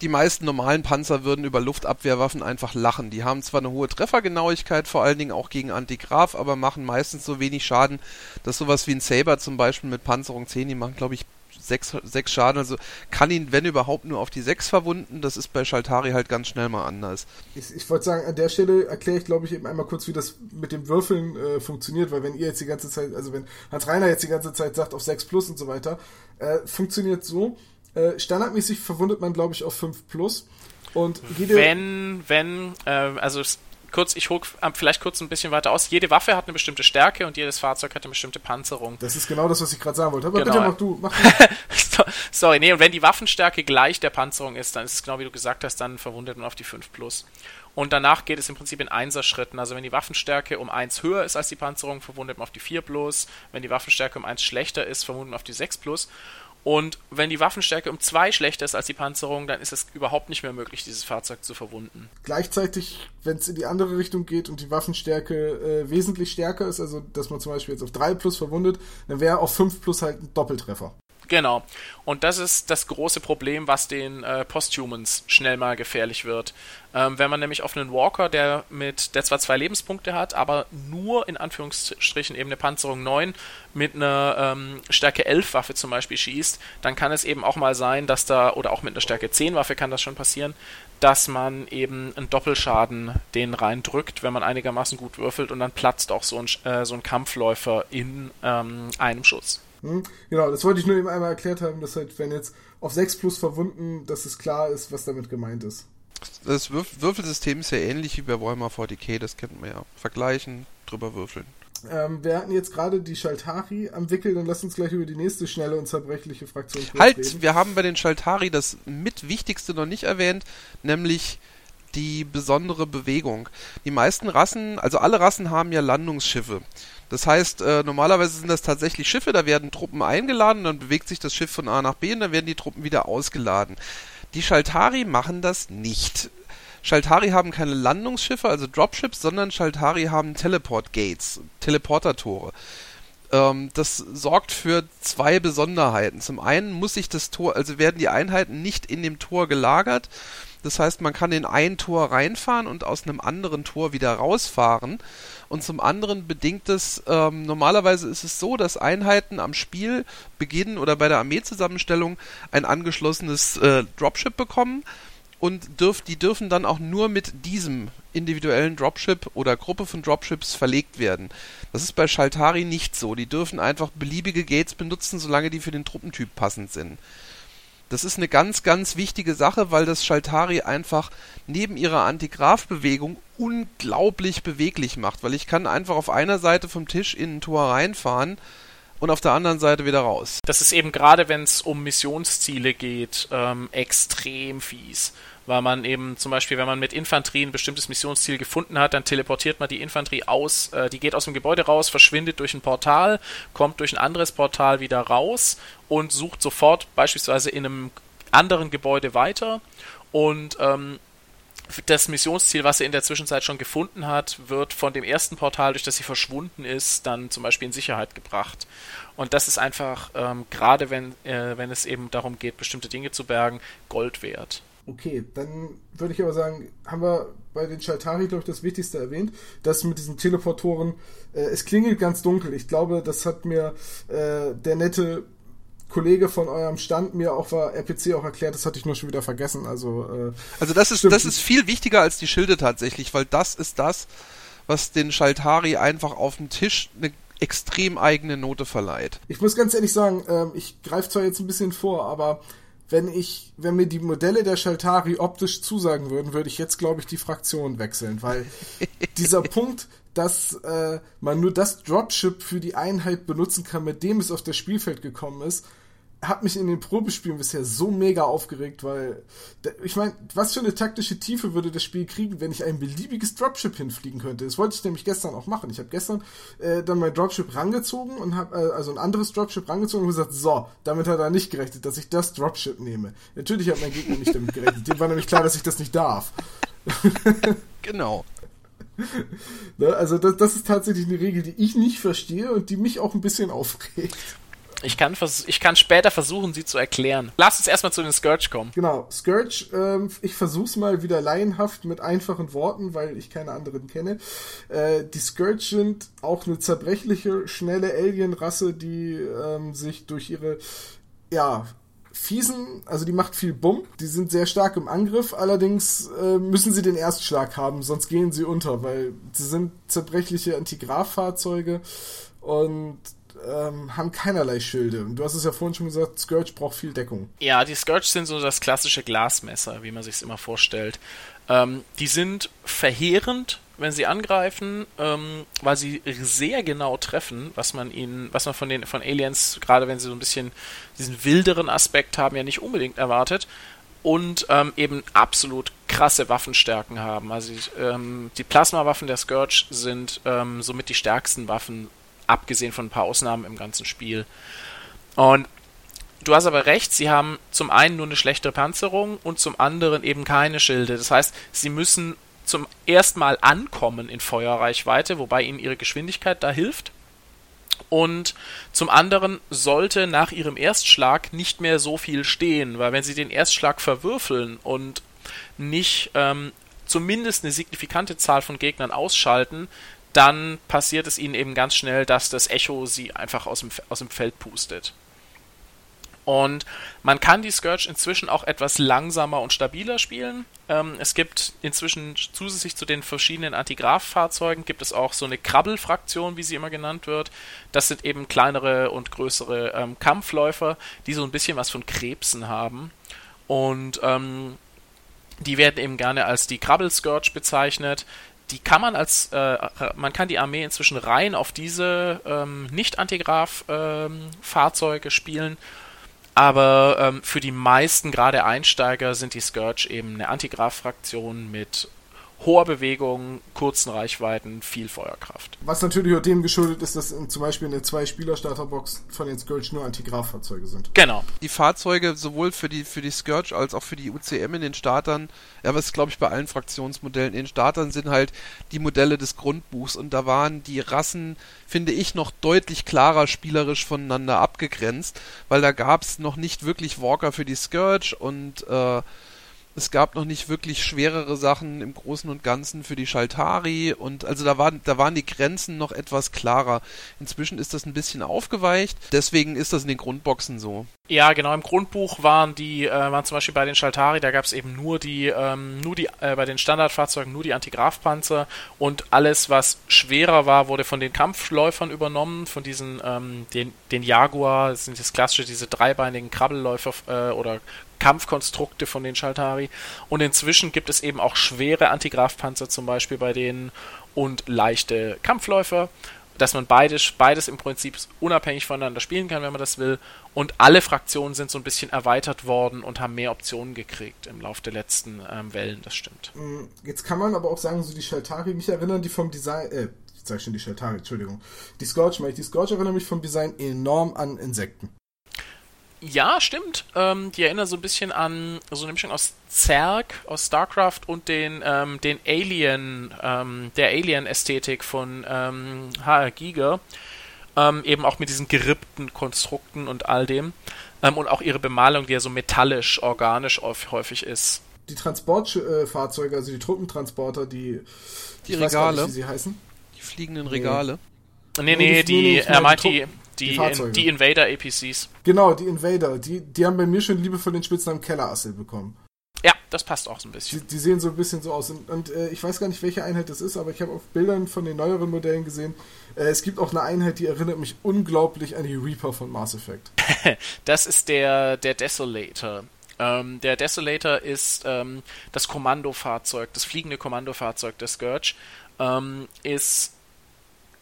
Die meisten normalen Panzer würden über Luftabwehrwaffen einfach lachen. Die haben zwar eine hohe Treffergenauigkeit, vor allen Dingen auch gegen Antigraf, aber machen meistens so wenig Schaden, dass sowas wie ein Saber zum Beispiel mit Panzerung 10, die machen glaube ich sechs, sechs Schaden, also kann ihn, wenn überhaupt, nur auf die sechs verwunden. Das ist bei Schaltari halt ganz schnell mal anders. Ich, ich wollte sagen, an der Stelle erkläre ich, glaube ich, eben einmal kurz, wie das mit dem Würfeln äh, funktioniert, weil wenn ihr jetzt die ganze Zeit, also wenn Hans Reiner jetzt die ganze Zeit sagt auf 6 plus und so weiter, äh, funktioniert so. Äh, standardmäßig verwundet man, glaube ich, auf 5 plus. Und jede wenn, wenn, äh, also kurz, ich hole vielleicht kurz ein bisschen weiter aus. Jede Waffe hat eine bestimmte Stärke und jedes Fahrzeug hat eine bestimmte Panzerung. Das ist genau das, was ich gerade sagen wollte. Aber genau. bitte mach du, mach du. Sorry, nee, und wenn die Waffenstärke gleich der Panzerung ist, dann ist es genau wie du gesagt hast, dann verwundet man auf die 5 plus. Und danach geht es im Prinzip in Einser-Schritten. Also wenn die Waffenstärke um 1 höher ist als die Panzerung, verwundet man auf die 4 plus. Wenn die Waffenstärke um 1 schlechter ist, verwundet man auf die 6 plus. Und wenn die Waffenstärke um zwei schlechter ist als die Panzerung, dann ist es überhaupt nicht mehr möglich, dieses Fahrzeug zu verwunden. Gleichzeitig, wenn es in die andere Richtung geht und die Waffenstärke äh, wesentlich stärker ist, also dass man zum Beispiel jetzt auf 3 plus verwundet, dann wäre auf 5 plus halt ein Doppeltreffer. Genau. Und das ist das große Problem, was den äh, Posthumans schnell mal gefährlich wird. Ähm, wenn man nämlich auf einen Walker, der mit, der zwar zwei Lebenspunkte hat, aber nur in Anführungsstrichen eben eine Panzerung 9 mit einer ähm, Stärke 11 Waffe zum Beispiel schießt, dann kann es eben auch mal sein, dass da, oder auch mit einer Stärke 10 Waffe kann das schon passieren, dass man eben einen Doppelschaden den reindrückt, wenn man einigermaßen gut würfelt und dann platzt auch so ein, äh, so ein Kampfläufer in ähm, einem Schuss. Hm? Genau, das wollte ich nur eben einmal erklärt haben, dass halt, wenn jetzt auf 6 plus verwunden, dass es klar ist, was damit gemeint ist. Das Würf Würfelsystem ist ja ähnlich wie bei Warhammer 40k, das kennt man ja. Vergleichen, drüber würfeln. Ähm, wir hatten jetzt gerade die Schaltari am Wickel, dann lass uns gleich über die nächste schnelle und zerbrechliche Fraktion Halt, reden. wir haben bei den Schaltari das mit wichtigste noch nicht erwähnt, nämlich die besondere Bewegung. Die meisten Rassen, also alle Rassen haben ja Landungsschiffe. Das heißt, äh, normalerweise sind das tatsächlich Schiffe, da werden Truppen eingeladen, dann bewegt sich das Schiff von A nach B und dann werden die Truppen wieder ausgeladen. Die Shaltari machen das nicht. Shaltari haben keine Landungsschiffe, also Dropships, sondern Shaltari haben Teleport Gates, Teleportertore. Ähm, das sorgt für zwei Besonderheiten. Zum einen muss sich das Tor, also werden die Einheiten nicht in dem Tor gelagert. Das heißt, man kann in ein Tor reinfahren und aus einem anderen Tor wieder rausfahren und zum anderen bedingt es, ähm, normalerweise ist es so, dass Einheiten am Spielbeginn oder bei der Armeezusammenstellung ein angeschlossenes äh, Dropship bekommen und dürf, die dürfen dann auch nur mit diesem individuellen Dropship oder Gruppe von Dropships verlegt werden. Das ist bei Shaltari nicht so. Die dürfen einfach beliebige Gates benutzen, solange die für den Truppentyp passend sind. Das ist eine ganz, ganz wichtige Sache, weil das Schaltari einfach neben ihrer Antigraf-Bewegung unglaublich beweglich macht, weil ich kann einfach auf einer Seite vom Tisch in ein Tor reinfahren und auf der anderen Seite wieder raus. Das ist eben gerade, wenn es um Missionsziele geht, ähm, extrem fies weil man eben zum Beispiel, wenn man mit Infanterie ein bestimmtes Missionsziel gefunden hat, dann teleportiert man die Infanterie aus, äh, die geht aus dem Gebäude raus, verschwindet durch ein Portal, kommt durch ein anderes Portal wieder raus und sucht sofort beispielsweise in einem anderen Gebäude weiter und ähm, das Missionsziel, was sie in der Zwischenzeit schon gefunden hat, wird von dem ersten Portal, durch das sie verschwunden ist, dann zum Beispiel in Sicherheit gebracht. Und das ist einfach, ähm, gerade wenn, äh, wenn es eben darum geht, bestimmte Dinge zu bergen, Gold wert. Okay, dann würde ich aber sagen, haben wir bei den Schaltari, glaube ich, das Wichtigste erwähnt. Das mit diesen Teleportoren, äh, es klingelt ganz dunkel. Ich glaube, das hat mir äh, der nette Kollege von eurem Stand mir auch war RPC auch erklärt, das hatte ich nur schon wieder vergessen. Also, äh, also das ist, stimmt. das ist viel wichtiger als die Schilde tatsächlich, weil das ist das, was den Schaltari einfach auf dem Tisch eine extrem eigene Note verleiht. Ich muss ganz ehrlich sagen, äh, ich greife zwar jetzt ein bisschen vor, aber wenn ich, wenn mir die Modelle der Schaltari optisch zusagen würden, würde ich jetzt, glaube ich, die Fraktion wechseln, weil dieser Punkt, dass äh, man nur das Dropship für die Einheit benutzen kann, mit dem es auf das Spielfeld gekommen ist, hat mich in den Probespielen bisher so mega aufgeregt, weil ich meine, was für eine taktische Tiefe würde das Spiel kriegen, wenn ich ein beliebiges Dropship hinfliegen könnte? Das wollte ich nämlich gestern auch machen. Ich habe gestern äh, dann mein Dropship rangezogen und habe äh, also ein anderes Dropship rangezogen und gesagt, so, damit hat er nicht gerechnet, dass ich das Dropship nehme. Natürlich hat mein Gegner nicht damit gerechnet. Dem war nämlich klar, dass ich das nicht darf. genau. Ne, also das, das ist tatsächlich eine Regel, die ich nicht verstehe und die mich auch ein bisschen aufregt. Ich kann, ich kann später versuchen, sie zu erklären. Lass uns erstmal zu den Scourge kommen. Genau, Scourge, ähm, ich versuch's mal wieder laienhaft mit einfachen Worten, weil ich keine anderen kenne. Äh, die Scourge sind auch eine zerbrechliche, schnelle Alien-Rasse, die ähm, sich durch ihre, ja, fiesen, also die macht viel Bumm, die sind sehr stark im Angriff, allerdings äh, müssen sie den Erstschlag haben, sonst gehen sie unter, weil sie sind zerbrechliche Antigraf-Fahrzeuge und ähm, haben keinerlei Schilde. Du hast es ja vorhin schon gesagt, Scourge braucht viel Deckung. Ja, die Scourge sind so das klassische Glasmesser, wie man sich es immer vorstellt. Ähm, die sind verheerend, wenn sie angreifen, ähm, weil sie sehr genau treffen, was man ihnen, was man von den von Aliens, gerade wenn sie so ein bisschen diesen wilderen Aspekt haben, ja nicht unbedingt erwartet. Und ähm, eben absolut krasse Waffenstärken haben. Also ähm, die Plasmawaffen der Scourge sind ähm, somit die stärksten Waffen abgesehen von ein paar Ausnahmen im ganzen Spiel. Und du hast aber recht, sie haben zum einen nur eine schlechte Panzerung und zum anderen eben keine Schilde. Das heißt, sie müssen zum ersten Mal ankommen in Feuerreichweite, wobei ihnen ihre Geschwindigkeit da hilft. Und zum anderen sollte nach ihrem Erstschlag nicht mehr so viel stehen, weil wenn sie den Erstschlag verwürfeln und nicht ähm, zumindest eine signifikante Zahl von Gegnern ausschalten, dann passiert es ihnen eben ganz schnell, dass das Echo sie einfach aus dem, aus dem Feld pustet. Und man kann die Scourge inzwischen auch etwas langsamer und stabiler spielen. Ähm, es gibt inzwischen zusätzlich zu den verschiedenen Antigraph-Fahrzeugen gibt es auch so eine Krabbel-Fraktion, wie sie immer genannt wird. Das sind eben kleinere und größere ähm, Kampfläufer, die so ein bisschen was von Krebsen haben. Und ähm, die werden eben gerne als die Krabbel-Scourge bezeichnet die kann man als, äh, man kann die Armee inzwischen rein auf diese ähm, Nicht-Antigraph-Fahrzeuge ähm, spielen. Aber ähm, für die meisten, gerade Einsteiger, sind die Scourge eben eine Antigraph-Fraktion mit hoher Bewegung, kurzen Reichweiten, viel Feuerkraft. Was natürlich auch dem geschuldet ist, dass zum Beispiel eine Zwei-Spieler-Starterbox von den Scourge nur Antigraf-Fahrzeuge sind. Genau. Die Fahrzeuge sowohl für die, für die Scourge als auch für die UCM in den Startern, ja, was glaube ich bei allen Fraktionsmodellen in den Startern sind halt die Modelle des Grundbuchs und da waren die Rassen, finde ich, noch deutlich klarer spielerisch voneinander abgegrenzt, weil da gab es noch nicht wirklich Walker für die Scourge und äh, es gab noch nicht wirklich schwerere Sachen im Großen und Ganzen für die Schaltari und also da waren, da waren die Grenzen noch etwas klarer. Inzwischen ist das ein bisschen aufgeweicht, deswegen ist das in den Grundboxen so. Ja, genau, im Grundbuch waren die, äh, waren zum Beispiel bei den Schaltari, da gab es eben nur die, ähm, nur die, äh, bei den Standardfahrzeugen nur die Antigrafpanzer und alles, was schwerer war, wurde von den Kampfläufern übernommen, von diesen, ähm, den, den Jaguar, das sind das klassische, diese dreibeinigen Krabbelläufer äh, oder Kampfkonstrukte von den Schaltari. Und inzwischen gibt es eben auch schwere Antigrafpanzer zum Beispiel bei denen und leichte Kampfläufer, dass man beides, beides im Prinzip unabhängig voneinander spielen kann, wenn man das will. Und alle Fraktionen sind so ein bisschen erweitert worden und haben mehr Optionen gekriegt im Laufe der letzten ähm, Wellen, das stimmt. Mm, jetzt kann man aber auch sagen, so die Schaltari, mich erinnern die vom Design, äh, ich sag schon die Schaltari, Entschuldigung. Die Scourge, die Scourge erinnern mich vom Design enorm an Insekten. Ja, stimmt. Ähm, die erinnern so ein bisschen an so eine Mischung aus Zerg, aus StarCraft und den, ähm, den Alien, ähm, der Alien-Ästhetik von ähm, HR Giga. Ähm, eben auch mit diesen gerippten Konstrukten und all dem. Ähm, und auch ihre Bemalung, die ja so metallisch, organisch häufig ist. Die Transportfahrzeuge, also die Truppentransporter, die, die Regale, nicht, wie sie heißen. Die fliegenden Regale. Nee, nee, nee die, die, er meint die, Die, die, in, die Invader-APCs. Genau, die Invader. Die, die haben bei mir schon liebevoll den Spitznamen Kellerassel bekommen. Ja, das passt auch so ein bisschen. Die, die sehen so ein bisschen so aus. Und, und äh, ich weiß gar nicht, welche Einheit das ist, aber ich habe auf Bildern von den neueren Modellen gesehen, äh, es gibt auch eine Einheit, die erinnert mich unglaublich an die Reaper von Mass Effect. das ist der, der Desolator. Ähm, der Desolator ist ähm, das Kommandofahrzeug, das fliegende Kommandofahrzeug der Scourge. Ähm, ist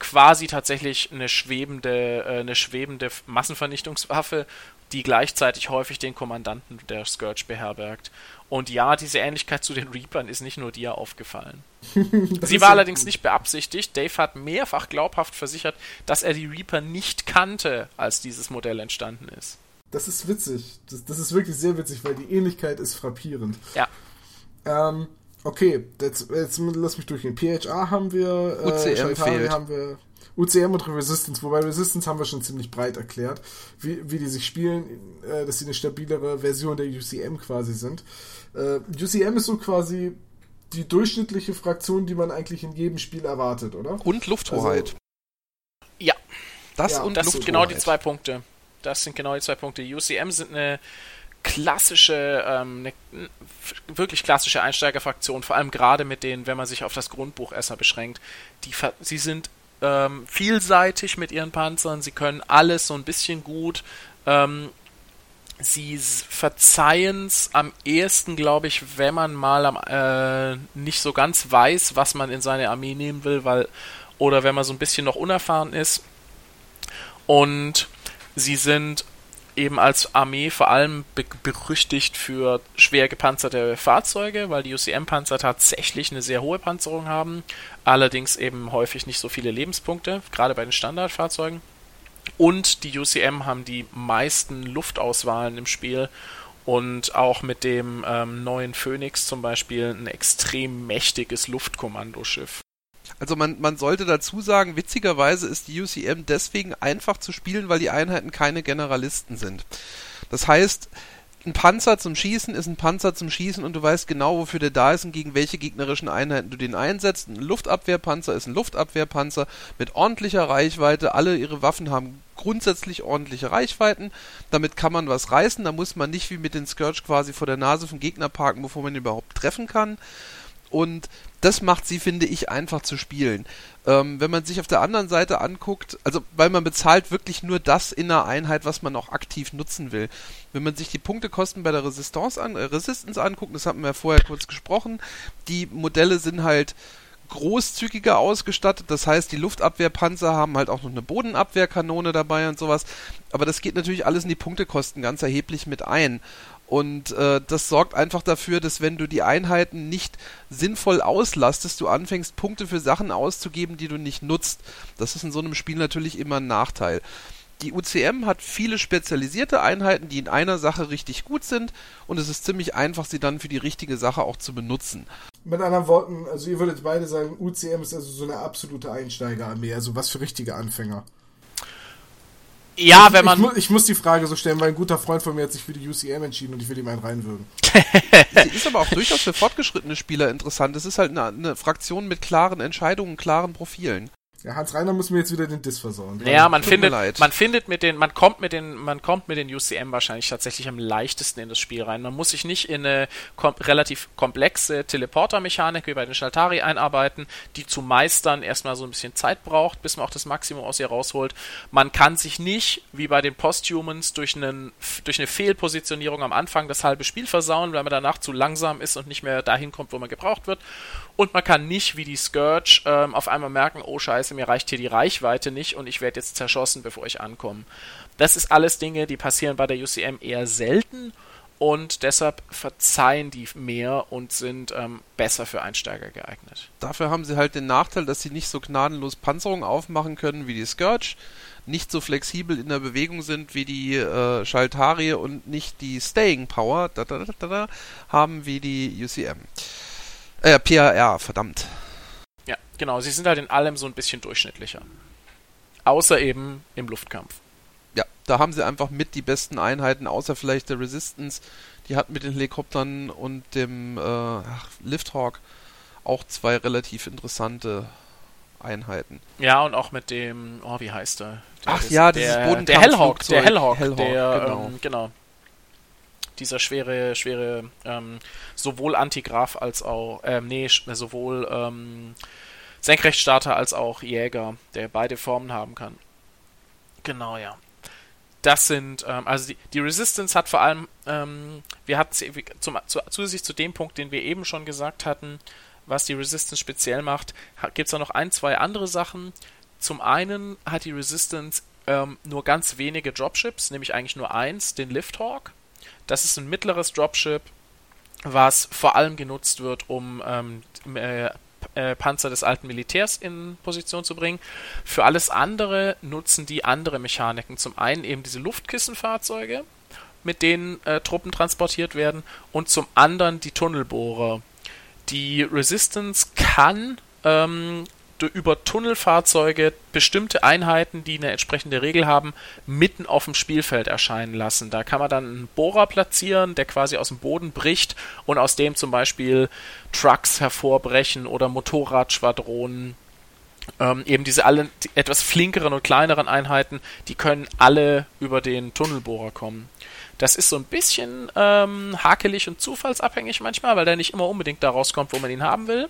quasi tatsächlich eine schwebende, äh, eine schwebende Massenvernichtungswaffe, die gleichzeitig häufig den Kommandanten der Scourge beherbergt. Und ja, diese Ähnlichkeit zu den Reapern ist nicht nur dir aufgefallen. Sie war allerdings gut. nicht beabsichtigt. Dave hat mehrfach glaubhaft versichert, dass er die Reaper nicht kannte, als dieses Modell entstanden ist. Das ist witzig. Das, das ist wirklich sehr witzig, weil die Ähnlichkeit ist frappierend. Ja. Ähm, okay, jetzt, jetzt lass mich durchgehen. PHA haben wir, äh, UCM fehlt. haben wir UCM und Resistance, wobei Resistance haben wir schon ziemlich breit erklärt, wie, wie die sich spielen, äh, dass sie eine stabilere Version der UCM quasi sind. Äh, UCM ist so quasi die durchschnittliche Fraktion, die man eigentlich in jedem Spiel erwartet, oder? Und Lufthoheit. Also, ja. Das ja, und das sind genau die zwei Punkte. Das sind genau die zwei Punkte. UCM sind eine klassische, ähm, eine wirklich klassische Einsteigerfraktion, vor allem gerade mit denen, wenn man sich auf das Grundbuch erstmal beschränkt. Die, sie sind ähm, vielseitig mit ihren Panzern, sie können alles so ein bisschen gut. Ähm, sie verzeihen es am ehesten, glaube ich, wenn man mal am, äh, nicht so ganz weiß, was man in seine Armee nehmen will, weil oder wenn man so ein bisschen noch unerfahren ist. Und sie sind eben als Armee vor allem be berüchtigt für schwer gepanzerte Fahrzeuge, weil die UCM-Panzer tatsächlich eine sehr hohe Panzerung haben, allerdings eben häufig nicht so viele Lebenspunkte, gerade bei den Standardfahrzeugen. Und die UCM haben die meisten Luftauswahlen im Spiel und auch mit dem ähm, neuen Phoenix zum Beispiel ein extrem mächtiges Luftkommandoschiff. Also man, man sollte dazu sagen, witzigerweise ist die UCM deswegen einfach zu spielen, weil die Einheiten keine Generalisten sind. Das heißt, ein Panzer zum Schießen ist ein Panzer zum Schießen und du weißt genau, wofür der da ist und gegen welche gegnerischen Einheiten du den einsetzt. Ein Luftabwehrpanzer ist ein Luftabwehrpanzer mit ordentlicher Reichweite. Alle ihre Waffen haben grundsätzlich ordentliche Reichweiten. Damit kann man was reißen. Da muss man nicht wie mit den Scourge quasi vor der Nase vom Gegner parken, bevor man ihn überhaupt treffen kann. Und das macht sie, finde ich, einfach zu spielen. Ähm, wenn man sich auf der anderen Seite anguckt, also weil man bezahlt wirklich nur das in der Einheit, was man auch aktiv nutzen will. Wenn man sich die Punktekosten bei der Resistance an, äh, Resistance anguckt, das hatten wir ja vorher kurz gesprochen, die Modelle sind halt großzügiger ausgestattet. Das heißt, die Luftabwehrpanzer haben halt auch noch eine Bodenabwehrkanone dabei und sowas. Aber das geht natürlich alles in die Punktekosten ganz erheblich mit ein. Und äh, das sorgt einfach dafür, dass wenn du die Einheiten nicht sinnvoll auslastest, du anfängst Punkte für Sachen auszugeben, die du nicht nutzt. Das ist in so einem Spiel natürlich immer ein Nachteil. Die UCM hat viele spezialisierte Einheiten, die in einer Sache richtig gut sind und es ist ziemlich einfach, sie dann für die richtige Sache auch zu benutzen. Mit anderen Worten, also ihr würdet beide sagen, UCM ist also so eine absolute Einsteigerarmee, also was für richtige Anfänger. Ja, wenn man. Ich, ich, ich, muss die Frage so stellen, weil ein guter Freund von mir hat sich für die UCM entschieden und ich will ihm einen reinwürgen. Sie ist aber auch durchaus für fortgeschrittene Spieler interessant. Es ist halt eine, eine Fraktion mit klaren Entscheidungen, klaren Profilen. Ja, Hans Reiner muss mir jetzt wieder den Diss versauen. Ja, man findet, man findet mit den, man kommt mit den, man kommt mit den UCM wahrscheinlich tatsächlich am leichtesten in das Spiel rein. Man muss sich nicht in eine kom relativ komplexe Teleporter-Mechanik wie bei den Shaltari einarbeiten, die zu meistern erstmal so ein bisschen Zeit braucht, bis man auch das Maximum aus ihr rausholt. Man kann sich nicht, wie bei den Posthumans, durch, einen, durch eine Fehlpositionierung am Anfang das halbe Spiel versauen, weil man danach zu langsam ist und nicht mehr dahin kommt, wo man gebraucht wird. Und man kann nicht, wie die Scourge, ähm, auf einmal merken, oh scheiße, mir reicht hier die Reichweite nicht und ich werde jetzt zerschossen, bevor ich ankomme. Das ist alles Dinge, die passieren bei der UCM eher selten und deshalb verzeihen die mehr und sind ähm, besser für Einsteiger geeignet. Dafür haben sie halt den Nachteil, dass sie nicht so gnadenlos Panzerung aufmachen können wie die Scourge, nicht so flexibel in der Bewegung sind wie die äh, Schaltarie und nicht die Staying Power haben wie die UCM. Äh, PAR, verdammt. Ja, genau. Sie sind halt in allem so ein bisschen durchschnittlicher. Außer eben im Luftkampf. Ja, da haben sie einfach mit die besten Einheiten, außer vielleicht der Resistance. Die hat mit den Helikoptern und dem äh, Lifthawk auch zwei relativ interessante Einheiten. Ja, und auch mit dem, oh, wie heißt er? Der Ach ist, ja, dieses der, Bodenkampf- der Hellhawk, Flugzeug. der Hellhawk, Hellhawk, der, genau. Ähm, genau. Dieser schwere, schwere, ähm, sowohl Antigraf als auch, ähm, nee, sch- sowohl ähm, Senkrechtstarter als auch Jäger, der beide Formen haben kann. Genau, ja. Das sind, ähm, also die, die Resistance hat vor allem, ähm, wir hatten zum, zu, zusätzlich zu dem Punkt, den wir eben schon gesagt hatten, was die Resistance speziell macht, gibt es da noch ein, zwei andere Sachen. Zum einen hat die Resistance ähm, nur ganz wenige Dropships, nämlich eigentlich nur eins, den Lifthawk. Das ist ein mittleres Dropship, was vor allem genutzt wird, um ähm, äh, äh, Panzer des alten Militärs in Position zu bringen. Für alles andere nutzen die andere Mechaniken. Zum einen eben diese Luftkissenfahrzeuge, mit denen äh, Truppen transportiert werden, und zum anderen die Tunnelbohrer. Die Resistance kann ähm, über Tunnelfahrzeuge bestimmte Einheiten, die eine entsprechende Regel haben, mitten auf dem Spielfeld erscheinen lassen. Da kann man dann einen Bohrer platzieren, der quasi aus dem Boden bricht und aus dem zum Beispiel Trucks hervorbrechen oder Motorradschwadronen. Ähm, eben diese alle die etwas flinkeren und kleineren Einheiten, die können alle über den Tunnelbohrer kommen. Das ist so ein bisschen ähm, hakelig und zufallsabhängig manchmal, weil der nicht immer unbedingt da rauskommt, wo man ihn haben will.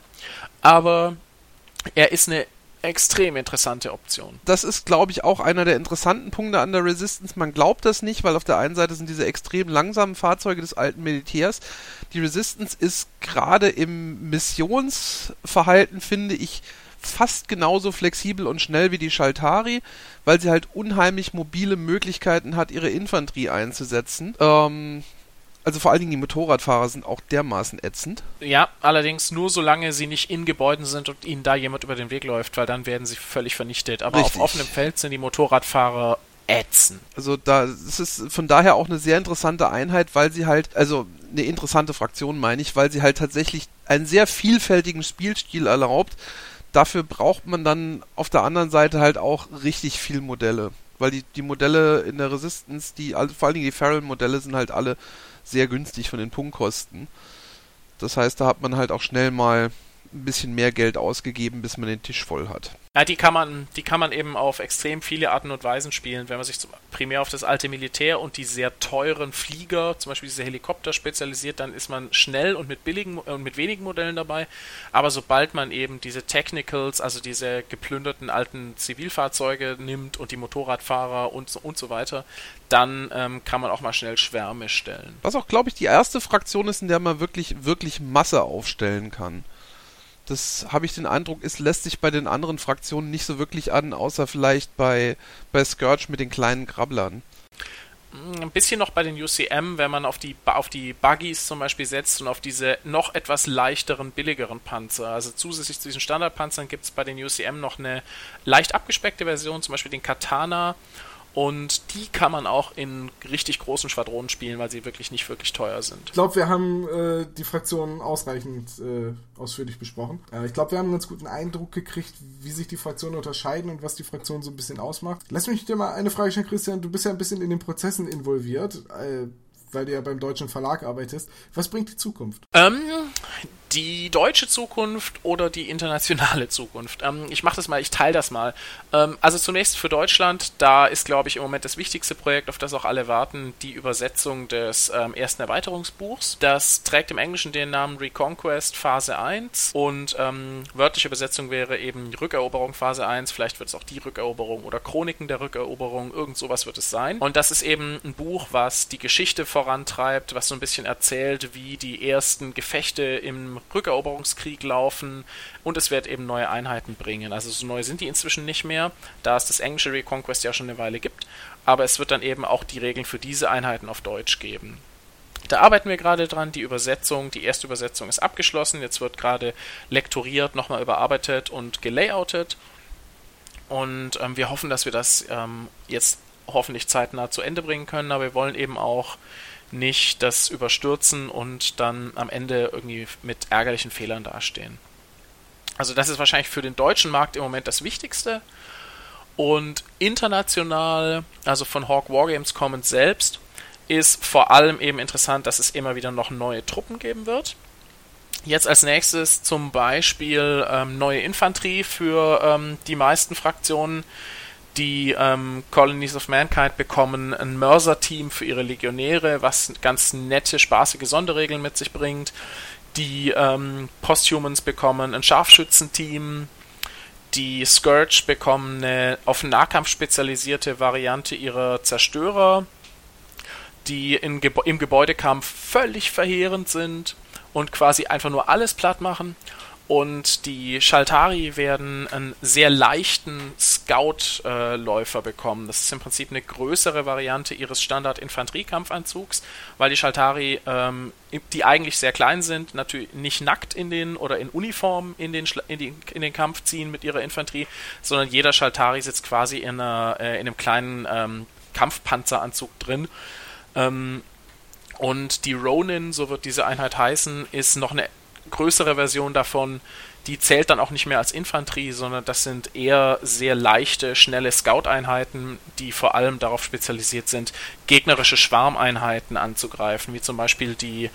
Aber er ist eine extrem interessante Option. Das ist, glaube ich, auch einer der interessanten Punkte an der Resistance. Man glaubt das nicht, weil auf der einen Seite sind diese extrem langsamen Fahrzeuge des alten Militärs. Die Resistance ist gerade im Missionsverhalten, finde ich, fast genauso flexibel und schnell wie die Shaltari, weil sie halt unheimlich mobile Möglichkeiten hat, ihre Infanterie einzusetzen. Ähm, also vor allen Dingen die Motorradfahrer sind auch dermaßen ätzend. Ja, allerdings nur solange sie nicht in Gebäuden sind und ihnen da jemand über den Weg läuft, weil dann werden sie völlig vernichtet. Aber Richtig. auf offenem Feld sind die Motorradfahrer ätzend. Also da es ist von daher auch eine sehr interessante Einheit, weil sie halt, also eine interessante Fraktion meine ich, weil sie halt tatsächlich einen sehr vielfältigen Spielstil erlaubt. Dafür braucht man dann auf der anderen Seite halt auch richtig viel Modelle. Weil die, die Modelle in der Resistance, die, also vor allen Dingen die Feral-Modelle sind halt alle sehr günstig von den Punktkosten. Das heißt, da hat man halt auch schnell mal ein bisschen mehr Geld ausgegeben, bis man den Tisch voll hat. Ja, die kann man, die kann man eben auf extrem viele Arten und Weisen spielen, wenn man sich zum, primär auf das alte Militär und die sehr teuren Flieger, zum Beispiel diese Helikopter spezialisiert, dann ist man schnell und mit billigen und mit wenigen Modellen dabei. Aber sobald man eben diese Technicals, also diese geplünderten alten Zivilfahrzeuge nimmt und die Motorradfahrer und so, und so weiter, dann ähm, kann man auch mal schnell Schwärme stellen. Was auch, glaube ich, die erste Fraktion ist, in der man wirklich, wirklich Masse aufstellen kann. Das habe ich den Eindruck, es lässt sich bei den anderen Fraktionen nicht so wirklich an, außer vielleicht bei, bei Scourge mit den kleinen Krabblern. Ein bisschen noch bei den UCM, wenn man auf die, auf die Buggies zum Beispiel setzt und auf diese noch etwas leichteren, billigeren Panzer. Also zusätzlich zu diesen Standardpanzern gibt es bei den UCM noch eine leicht abgespeckte Version, zum Beispiel den Katana. Und die kann man auch in richtig großen Schwadronen spielen, weil sie wirklich nicht wirklich teuer sind. Ich glaube, wir haben äh, die Fraktionen ausreichend äh, ausführlich besprochen. Äh, ich glaube, wir haben einen ganz guten Eindruck gekriegt, wie sich die Fraktionen unterscheiden und was die Fraktionen so ein bisschen ausmacht. Lass mich dir mal eine Frage stellen, Christian. Du bist ja ein bisschen in den Prozessen involviert, äh, weil du ja beim deutschen Verlag arbeitest. Was bringt die Zukunft? Ähm, die deutsche Zukunft oder die internationale Zukunft? Ähm, ich mache das mal, ich teile das mal. Ähm, also zunächst für Deutschland, da ist, glaube ich, im Moment das wichtigste Projekt, auf das auch alle warten, die Übersetzung des ähm, ersten Erweiterungsbuchs. Das trägt im Englischen den Namen Reconquest Phase 1 und ähm, wörtliche Übersetzung wäre eben Rückeroberung Phase 1, vielleicht wird es auch die Rückeroberung oder Chroniken der Rückeroberung, irgend sowas wird es sein. Und das ist eben ein Buch, was die Geschichte vorantreibt, was so ein bisschen erzählt, wie die ersten Gefechte im Rückeroberungskrieg laufen und es wird eben neue Einheiten bringen. Also so neu sind die inzwischen nicht mehr, da es das englische Reconquest ja schon eine Weile gibt, aber es wird dann eben auch die Regeln für diese Einheiten auf Deutsch geben. Da arbeiten wir gerade dran. Die Übersetzung, die erste Übersetzung ist abgeschlossen. Jetzt wird gerade lektoriert, nochmal überarbeitet und gelayoutet. Und ähm, wir hoffen, dass wir das ähm, jetzt hoffentlich zeitnah zu Ende bringen können. Aber wir wollen eben auch nicht das überstürzen und dann am Ende irgendwie mit ärgerlichen Fehlern dastehen. Also das ist wahrscheinlich für den deutschen Markt im Moment das Wichtigste. Und international, also von Hawk Wargames kommend selbst, ist vor allem eben interessant, dass es immer wieder noch neue Truppen geben wird. Jetzt als nächstes zum Beispiel ähm, neue Infanterie für ähm, die meisten Fraktionen. Die ähm, Colonies of Mankind bekommen ein Mörser-Team für ihre Legionäre, was ganz nette, spaßige Sonderregeln mit sich bringt. Die ähm, Posthumans bekommen ein Scharfschützenteam. Die Scourge bekommen eine auf Nahkampf spezialisierte Variante ihrer Zerstörer, die Gebo im Gebäudekampf völlig verheerend sind und quasi einfach nur alles platt machen. Und die Shaltari werden einen sehr leichten Scout-Läufer äh, bekommen. Das ist im Prinzip eine größere Variante ihres Standard-Infanteriekampfanzugs, weil die Shaltari, ähm, die eigentlich sehr klein sind, natürlich nicht nackt in den oder in Uniform in den, in, die, in den Kampf ziehen mit ihrer Infanterie, sondern jeder Shaltari sitzt quasi in, einer, äh, in einem kleinen ähm, Kampfpanzeranzug drin. Ähm, und die Ronin, so wird diese Einheit heißen, ist noch eine größere Version davon. Die zählt dann auch nicht mehr als Infanterie, sondern das sind eher sehr leichte, schnelle Scout-Einheiten, die vor allem darauf spezialisiert sind, gegnerische Schwarmeinheiten anzugreifen, wie zum Beispiel die,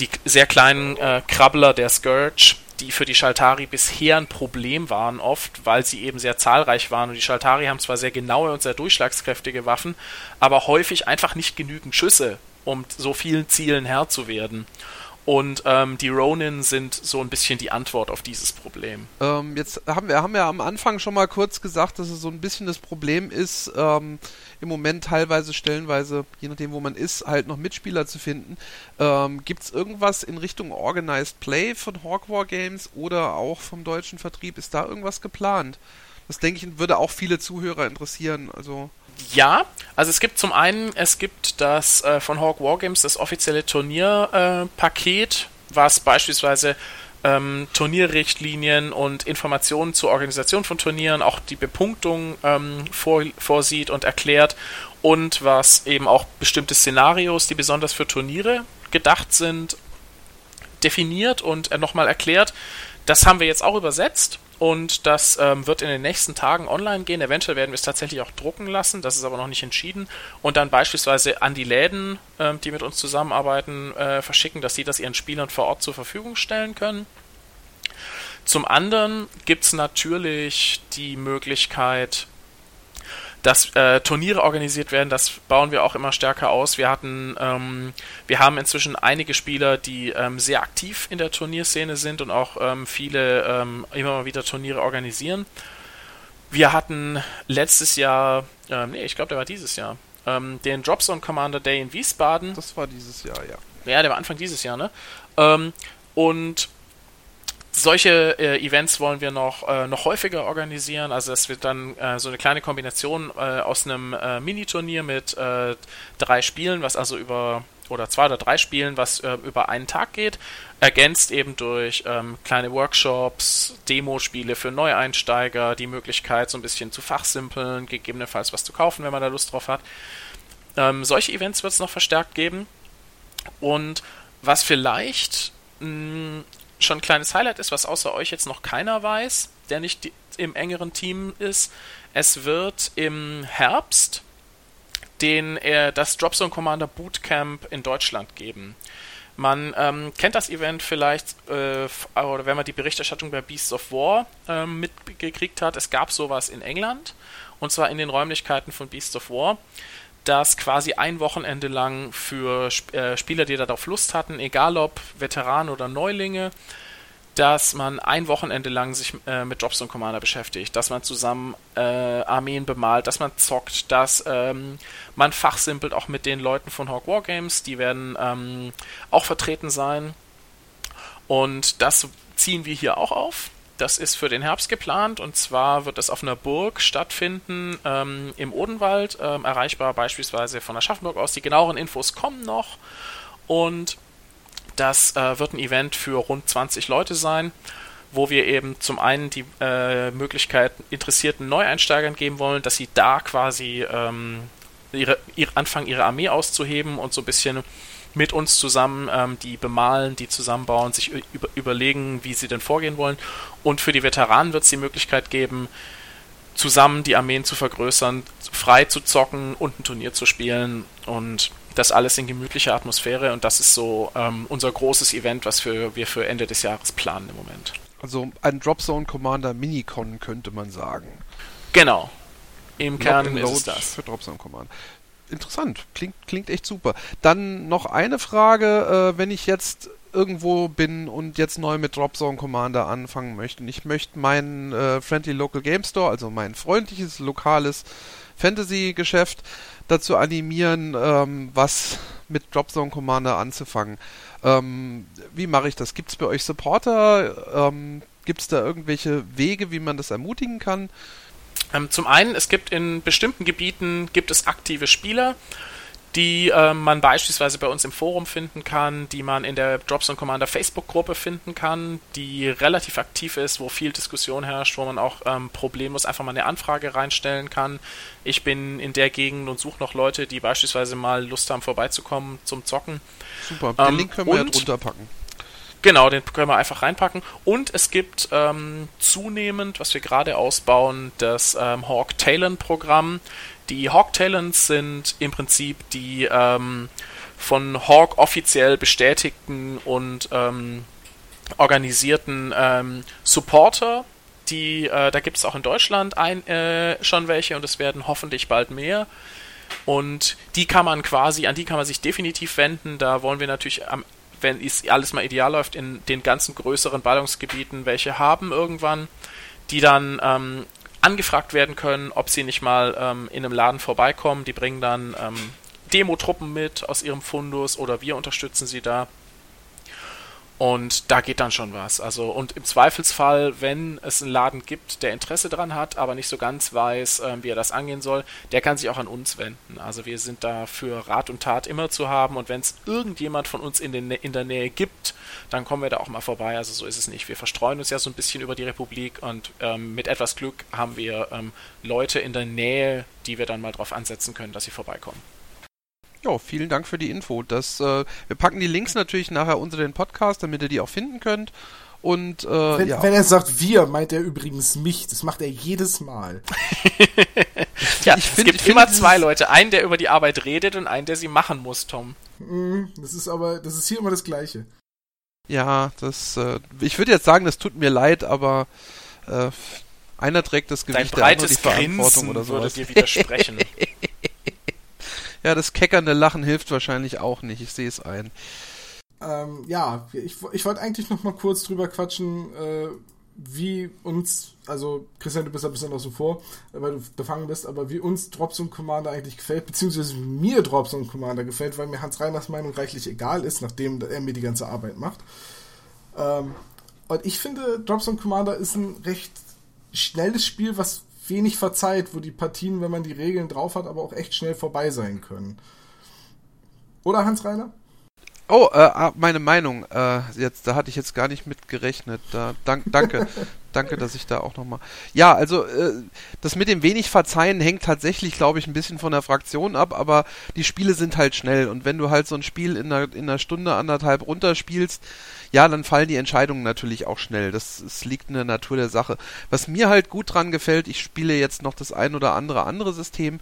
die sehr kleinen äh, Krabbler der Scourge, die für die Shaltari bisher ein Problem waren, oft, weil sie eben sehr zahlreich waren. Und die Shaltari haben zwar sehr genaue und sehr durchschlagskräftige Waffen, aber häufig einfach nicht genügend Schüsse, um so vielen Zielen Herr zu werden. Und ähm, die Ronin sind so ein bisschen die Antwort auf dieses Problem. Ähm, jetzt haben wir haben ja am Anfang schon mal kurz gesagt, dass es so ein bisschen das Problem ist, ähm, im Moment teilweise, stellenweise, je nachdem wo man ist, halt noch Mitspieler zu finden. Ähm, Gibt es irgendwas in Richtung Organized Play von Hawk War Games oder auch vom deutschen Vertrieb? Ist da irgendwas geplant? Das denke ich, würde auch viele Zuhörer interessieren. Also ja, also es gibt zum einen, es gibt das äh, von Hawk Wargames das offizielle Turnierpaket, äh, was beispielsweise ähm, Turnierrichtlinien und Informationen zur Organisation von Turnieren, auch die Bepunktung ähm, vor, vorsieht und erklärt und was eben auch bestimmte Szenarios, die besonders für Turniere gedacht sind, definiert und äh, nochmal erklärt. Das haben wir jetzt auch übersetzt und das ähm, wird in den nächsten Tagen online gehen. Eventuell werden wir es tatsächlich auch drucken lassen, das ist aber noch nicht entschieden. Und dann beispielsweise an die Läden, ähm, die mit uns zusammenarbeiten, äh, verschicken, dass sie das ihren Spielern vor Ort zur Verfügung stellen können. Zum anderen gibt es natürlich die Möglichkeit, dass äh, Turniere organisiert werden, das bauen wir auch immer stärker aus. Wir hatten, ähm, wir haben inzwischen einige Spieler, die ähm, sehr aktiv in der Turnierszene sind und auch ähm, viele ähm, immer mal wieder Turniere organisieren. Wir hatten letztes Jahr, äh, nee, ich glaube, der war dieses Jahr, ähm, den Dropzone Commander Day in Wiesbaden. Das war dieses Jahr, ja. Ja, der war Anfang dieses Jahr, ne? Ähm, und solche äh, Events wollen wir noch, äh, noch häufiger organisieren. Also es wird dann äh, so eine kleine Kombination äh, aus einem äh, Mini-Turnier mit äh, drei Spielen, was also über oder zwei oder drei Spielen, was über einen Tag geht, ergänzt eben durch ähm, kleine Workshops, Demospiele für Neueinsteiger, die Möglichkeit so ein bisschen zu fachsimpeln, gegebenenfalls was zu kaufen, wenn man da Lust drauf hat. Ähm, solche Events wird es noch verstärkt geben. Und was vielleicht mh, schon ein kleines Highlight ist, was außer euch jetzt noch keiner weiß, der nicht im engeren Team ist. Es wird im Herbst den, äh, das Dropzone Commander Bootcamp in Deutschland geben. Man ähm, kennt das Event vielleicht, äh, oder wenn man die Berichterstattung bei Beasts of War äh, mitgekriegt hat, es gab sowas in England, und zwar in den Räumlichkeiten von Beasts of War das quasi ein Wochenende lang für äh, Spieler, die darauf Lust hatten, egal ob Veteranen oder Neulinge, dass man ein Wochenende lang sich äh, mit Jobs und Commander beschäftigt, dass man zusammen äh, Armeen bemalt, dass man zockt, dass ähm, man fachsimpelt auch mit den Leuten von Hawk Wargames, die werden ähm, auch vertreten sein. Und das ziehen wir hier auch auf. Das ist für den Herbst geplant und zwar wird es auf einer Burg stattfinden ähm, im Odenwald, ähm, erreichbar beispielsweise von Aschaffenburg aus. Die genaueren Infos kommen noch und das äh, wird ein Event für rund 20 Leute sein, wo wir eben zum einen die äh, Möglichkeit interessierten Neueinsteigern geben wollen, dass sie da quasi ähm, ihre, ihre, anfangen, ihre Armee auszuheben und so ein bisschen mit uns zusammen ähm, die bemalen, die zusammenbauen, sich über, überlegen, wie sie denn vorgehen wollen. Und für die Veteranen wird es die Möglichkeit geben, zusammen die Armeen zu vergrößern, frei zu zocken und ein Turnier zu spielen. Und das alles in gemütlicher Atmosphäre und das ist so ähm, unser großes Event, was für, wir für Ende des Jahres planen im Moment. Also ein Dropzone Commander Minicon könnte man sagen. Genau. Im Kern ist es das. Für Dropzone Commander. Interessant, klingt, klingt echt super. Dann noch eine Frage, äh, wenn ich jetzt irgendwo bin und jetzt neu mit Dropzone Commander anfangen möchte. Ich möchte meinen äh, Friendly Local Game Store, also mein freundliches lokales Fantasy-Geschäft, dazu animieren, ähm, was mit Dropzone Commander anzufangen. Ähm, wie mache ich das? Gibt es bei euch Supporter? Ähm, Gibt es da irgendwelche Wege, wie man das ermutigen kann? Ähm, zum einen, es gibt in bestimmten Gebieten gibt es aktive Spieler die äh, man beispielsweise bei uns im Forum finden kann, die man in der Drops Commander Facebook-Gruppe finden kann, die relativ aktiv ist, wo viel Diskussion herrscht, wo man auch ähm, problemlos einfach mal eine Anfrage reinstellen kann. Ich bin in der Gegend und suche noch Leute, die beispielsweise mal Lust haben, vorbeizukommen zum Zocken. Super, den ähm, Link können wir ja drunter packen. Genau, den können wir einfach reinpacken. Und es gibt ähm, zunehmend, was wir gerade ausbauen, das ähm, Hawk Talent Programm. Die Hawk Talents sind im Prinzip die ähm, von Hawk offiziell bestätigten und ähm, organisierten ähm, Supporter. Die, äh, da gibt es auch in Deutschland ein, äh, schon welche und es werden hoffentlich bald mehr. Und die kann man quasi, an die kann man sich definitiv wenden. Da wollen wir natürlich am wenn es alles mal ideal läuft, in den ganzen größeren Ballungsgebieten welche haben irgendwann, die dann ähm, angefragt werden können, ob sie nicht mal ähm, in einem Laden vorbeikommen. Die bringen dann ähm, Demo-Truppen mit aus ihrem Fundus oder wir unterstützen sie da. Und da geht dann schon was. Also, und im Zweifelsfall, wenn es einen Laden gibt, der Interesse daran hat, aber nicht so ganz weiß, äh, wie er das angehen soll, der kann sich auch an uns wenden. Also wir sind da für Rat und Tat immer zu haben und wenn es irgendjemand von uns in, den, in der Nähe gibt, dann kommen wir da auch mal vorbei. Also so ist es nicht. Wir verstreuen uns ja so ein bisschen über die Republik und ähm, mit etwas Glück haben wir ähm, Leute in der Nähe, die wir dann mal drauf ansetzen können, dass sie vorbeikommen. Ja, vielen Dank für die Info. Das, äh, wir packen die Links natürlich nachher unter den Podcast, damit ihr die auch finden könnt. Und äh, wenn, ja. wenn er sagt wir, meint er übrigens mich. Das macht er jedes Mal. ja, ich find, es gibt immer zwei Leute. Einen, der über die Arbeit redet und einen, der sie machen muss, Tom. Mm, das ist aber, das ist hier immer das Gleiche. Ja, das, äh, ich würde jetzt sagen, das tut mir leid, aber äh, einer trägt das Gewicht, Dein breites der andere die Verantwortung Grinsen oder sowas. würde dir widersprechen. Ja, das keckernde Lachen hilft wahrscheinlich auch nicht. Ich sehe es ein. Ähm, ja, ich, ich wollte eigentlich noch mal kurz drüber quatschen, äh, wie uns, also Christian, du bist ein bisschen außen vor, weil du befangen bist, aber wie uns Drops und Commander eigentlich gefällt, beziehungsweise mir Drops und Commander gefällt, weil mir Hans Reiners Meinung reichlich egal ist, nachdem er mir die ganze Arbeit macht. Ähm, und ich finde, Drops und Commander ist ein recht schnelles Spiel, was wenig verzeiht, wo die Partien, wenn man die Regeln drauf hat, aber auch echt schnell vorbei sein können. Oder Hans Reiner? Oh, äh, ah, meine Meinung. Äh, jetzt, da hatte ich jetzt gar nicht mit gerechnet. Da, dank, danke, danke, dass ich da auch nochmal. Ja, also äh, das mit dem wenig Verzeihen hängt tatsächlich, glaube ich, ein bisschen von der Fraktion ab, aber die Spiele sind halt schnell und wenn du halt so ein Spiel in einer, in einer Stunde, anderthalb runterspielst, ja, dann fallen die Entscheidungen natürlich auch schnell. Das, das liegt in der Natur der Sache. Was mir halt gut dran gefällt, ich spiele jetzt noch das ein oder andere andere System.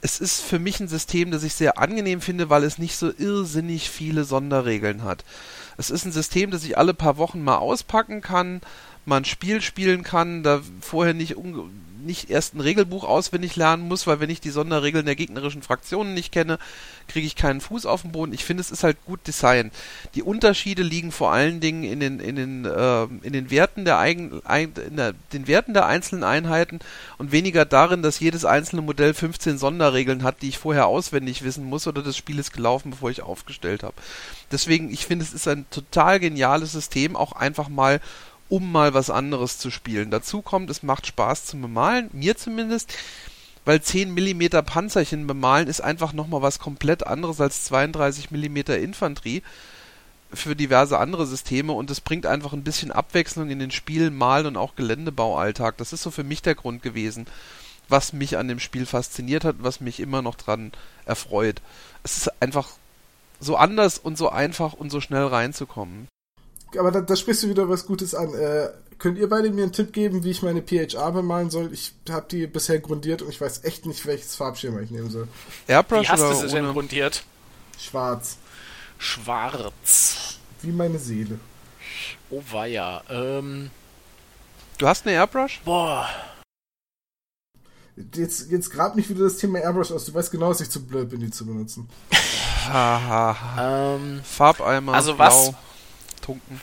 Es ist für mich ein System, das ich sehr angenehm finde, weil es nicht so irrsinnig viele Sonderregeln hat. Es ist ein System, das ich alle paar Wochen mal auspacken kann, man ein Spiel spielen kann, da vorher nicht nicht erst ein Regelbuch auswendig lernen muss, weil wenn ich die Sonderregeln der gegnerischen Fraktionen nicht kenne, kriege ich keinen Fuß auf den Boden. Ich finde, es ist halt gut designt. Die Unterschiede liegen vor allen Dingen in den in den äh, in den Werten der eigen, ein, in der, den Werten der einzelnen Einheiten und weniger darin, dass jedes einzelne Modell 15 Sonderregeln hat, die ich vorher auswendig wissen muss oder das Spiel ist gelaufen, bevor ich aufgestellt habe. Deswegen, ich finde, es ist ein total geniales System, auch einfach mal um mal was anderes zu spielen. Dazu kommt, es macht Spaß zum Bemalen, mir zumindest, weil 10 mm Panzerchen bemalen ist einfach nochmal was komplett anderes als 32 mm Infanterie für diverse andere Systeme und es bringt einfach ein bisschen Abwechslung in den Spiel, Mal- und auch Geländebaualltag. Das ist so für mich der Grund gewesen, was mich an dem Spiel fasziniert hat, was mich immer noch dran erfreut. Es ist einfach so anders und so einfach und so schnell reinzukommen aber da, da sprichst du wieder was Gutes an. Äh, könnt ihr beide mir einen Tipp geben, wie ich meine PHA bemalen soll? Ich habe die bisher grundiert und ich weiß echt nicht, welches Farbschema ich nehmen soll. Airbrush wie hast oder du sie denn grundiert? Schwarz. Schwarz. Wie meine Seele. Oh weia. Ähm, Du hast eine Airbrush? boah. Jetzt, jetzt grab nicht wieder das Thema Airbrush aus. Du weißt genau, dass ich zu blöd bin, die zu benutzen. Haha. Ähm, Farbeimer, Also blau, was- Tunken.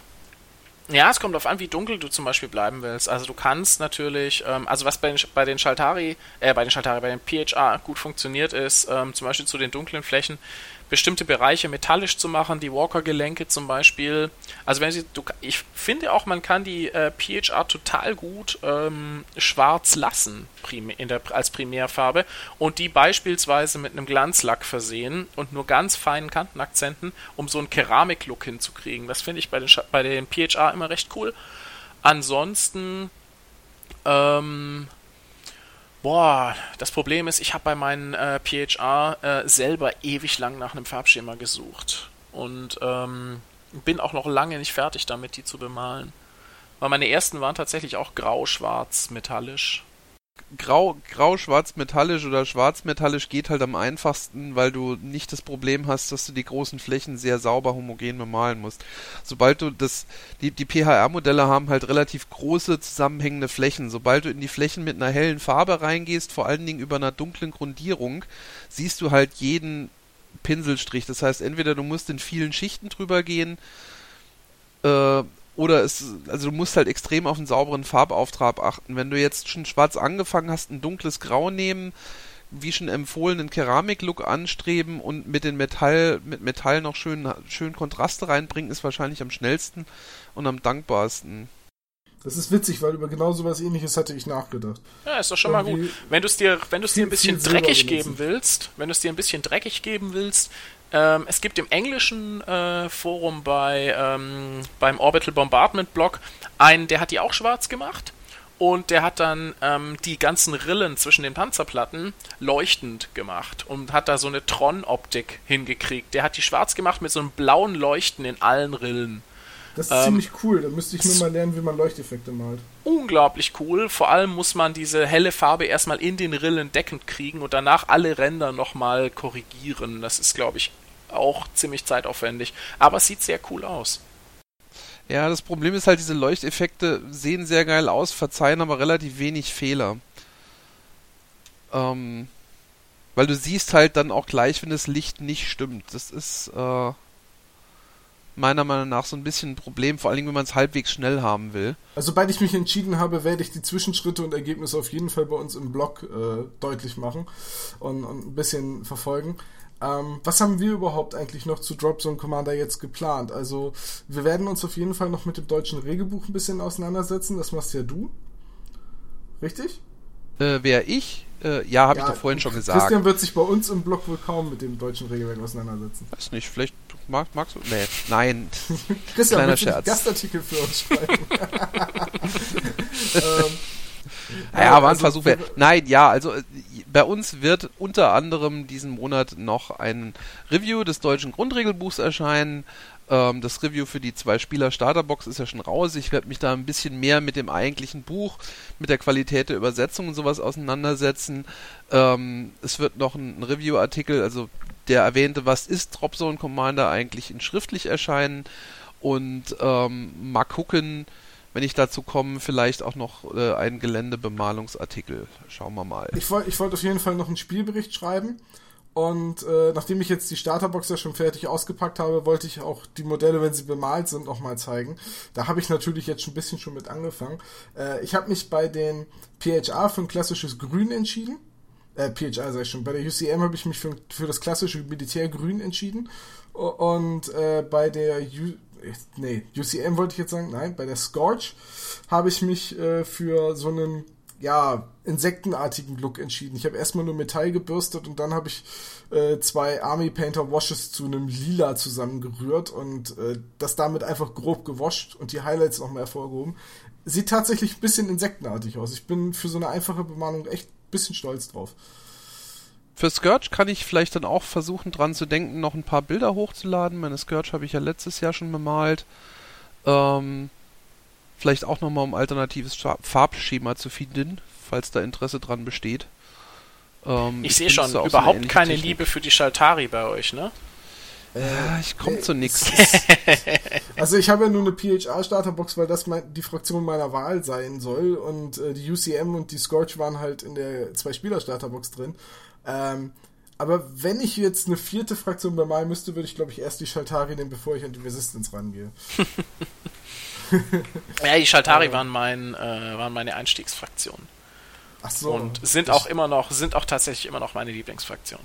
Ja, es kommt darauf an, wie dunkel du zum Beispiel bleiben willst. Also du kannst natürlich, ähm, also was bei den, bei den Schaltari, äh, bei den Schaltari, bei den PHA gut funktioniert ist, ähm, zum Beispiel zu den dunklen Flächen, bestimmte Bereiche metallisch zu machen, die Walker-Gelenke zum Beispiel. Also wenn sie, du, ich finde auch, man kann die äh, PHA total gut ähm, schwarz lassen prim in der, als Primärfarbe und die beispielsweise mit einem Glanzlack versehen und nur ganz feinen Kantenakzenten, um so einen Keramik-Look hinzukriegen. Das finde ich bei den, bei den PHA immer recht cool. Ansonsten, ähm, boah, das Problem ist, ich habe bei meinen äh, PHA äh, selber ewig lang nach einem Farbschema gesucht und ähm, bin auch noch lange nicht fertig damit, die zu bemalen. Weil meine ersten waren tatsächlich auch grau-schwarz metallisch. Grau, grau, schwarz, metallisch oder schwarz, metallisch geht halt am einfachsten, weil du nicht das Problem hast, dass du die großen Flächen sehr sauber homogen bemalen musst. Sobald du das, die, die PHR-Modelle haben halt relativ große zusammenhängende Flächen. Sobald du in die Flächen mit einer hellen Farbe reingehst, vor allen Dingen über einer dunklen Grundierung, siehst du halt jeden Pinselstrich. Das heißt, entweder du musst in vielen Schichten drüber gehen, äh, oder es, also du musst halt extrem auf einen sauberen Farbauftrag achten. Wenn du jetzt schon schwarz angefangen hast, ein dunkles Grau nehmen, wie schon empfohlen, einen Keramik-Look anstreben und mit den Metall, mit Metall noch schön, schön Kontraste reinbringen, ist wahrscheinlich am schnellsten und am dankbarsten. Das ist witzig, weil über genau sowas ähnliches hatte ich nachgedacht. Ja, ist doch schon mal gut. Irgendwie Wenn du es dir, wenn du es dir ein bisschen dreckig geben willst, wenn du es dir ein bisschen dreckig geben willst, ähm, es gibt im englischen äh, Forum bei ähm, beim Orbital Bombardment Blog einen, der hat die auch schwarz gemacht und der hat dann ähm, die ganzen Rillen zwischen den Panzerplatten leuchtend gemacht und hat da so eine Tron-Optik hingekriegt. Der hat die schwarz gemacht mit so einem blauen Leuchten in allen Rillen. Das ist Ähm, ziemlich cool. Da müsste ich nur mal lernen, wie man Leuchteffekte malt. unglaublich cool. Vor allem muss man diese helle Farbe erstmal in den Rillen deckend kriegen und danach alle Ränder nochmal korrigieren. Das ist, glaube ich, auch ziemlich zeitaufwendig. Aber es sieht sehr cool aus. Ja, das Problem ist halt, diese Leuchteffekte sehen sehr geil aus, verzeihen aber relativ wenig Fehler. Ähm, weil du siehst halt dann auch gleich, wenn das Licht nicht stimmt. Das ist äh, meiner Meinung nach so ein bisschen ein Problem, vor allen Dingen, wenn man es halbwegs schnell haben will. Also, sobald ich mich entschieden habe, werde ich die Zwischenschritte und Ergebnisse auf jeden Fall bei uns im Blog äh, deutlich machen und, und ein bisschen verfolgen. Ähm, was haben wir überhaupt eigentlich noch zu Dropzone Commander jetzt geplant? Also, wir werden uns auf jeden Fall noch mit dem deutschen Regelbuch ein bisschen auseinandersetzen. Das machst ja du. Richtig? Äh, wer ich? Äh, ja, habe ich doch vorhin schon gesagt. Christian wird sich bei uns im Blog wohl kaum mit dem deutschen Regelwerk auseinandersetzen. Weiß nicht, vielleicht mag, magst du. Nee, nein. Christian, Kleiner Scherz. Gastartikel für uns schreiben? ähm, Ja, war ein also Versuch. für- wert. Nein, ja, also äh, bei uns wird unter anderem diesen Monat noch ein Review des deutschen Grundregelbuchs erscheinen. Ähm, das Review für die zwei Spieler Starterbox ist ja schon raus. Ich werde mich da ein bisschen mehr mit dem eigentlichen Buch, mit der Qualität der Übersetzung und sowas auseinandersetzen. Ähm, es wird noch ein, ein Review-Artikel, also der erwähnte, was ist Dropzone Commander eigentlich in schriftlich erscheinen und ähm, mal gucken, wenn ich dazu komme, vielleicht auch noch äh, einen Geländebemalungsartikel. Schauen wir mal. Ich wollte ich wollt auf jeden Fall noch einen Spielbericht schreiben. Und äh, nachdem ich jetzt die Starterbox ja schon fertig ausgepackt habe, wollte ich auch die Modelle, wenn sie bemalt sind, nochmal zeigen. Da habe ich natürlich jetzt schon ein bisschen schon mit angefangen. Äh, ich habe mich bei den PHA für ein klassisches Grün entschieden. Äh, PHA sag ich schon. Bei der UCM habe ich mich für, für das klassische Militärgrün entschieden. Und äh, bei der U nee, UCM wollte ich jetzt sagen, nein, bei der Scorch habe ich mich äh, für so einen ja, insektenartigen Look entschieden. Ich habe erstmal nur Metall gebürstet und dann habe ich äh, zwei Army Painter Washes zu einem Lila zusammengerührt und äh, das damit einfach grob gewascht und die Highlights nochmal hervorgehoben. Sieht tatsächlich ein bisschen insektenartig aus. Ich bin für so eine einfache Bemalung echt ein bisschen stolz drauf. Für Scourge kann ich vielleicht dann auch versuchen, dran zu denken, noch ein paar Bilder hochzuladen. Meine Scourge habe ich ja letztes Jahr schon bemalt. Ähm, vielleicht auch nochmal um alternatives Farbschema zu finden, falls da Interesse dran besteht. Ähm, Ich sehe schon so überhaupt keine Technik. Liebe für die Schaltari bei euch, ne? Äh, ich komme zu nichts. Also ich habe ja nur eine PHR-Starterbox, weil das mein, die Fraktion meiner Wahl sein soll und äh, die UCM und die Scorch waren halt in der Zwei-Spieler-Starterbox drin. Ähm, aber wenn ich jetzt eine vierte Fraktion bemalen müsste, würde ich glaube ich erst die Schaltari nehmen, bevor ich an die Resistance rangehe. ja, die Schaltari waren, mein, äh, waren meine Einstiegsfraktion. Ach so. Und sind auch immer noch, sind auch tatsächlich immer noch meine Lieblingsfraktion.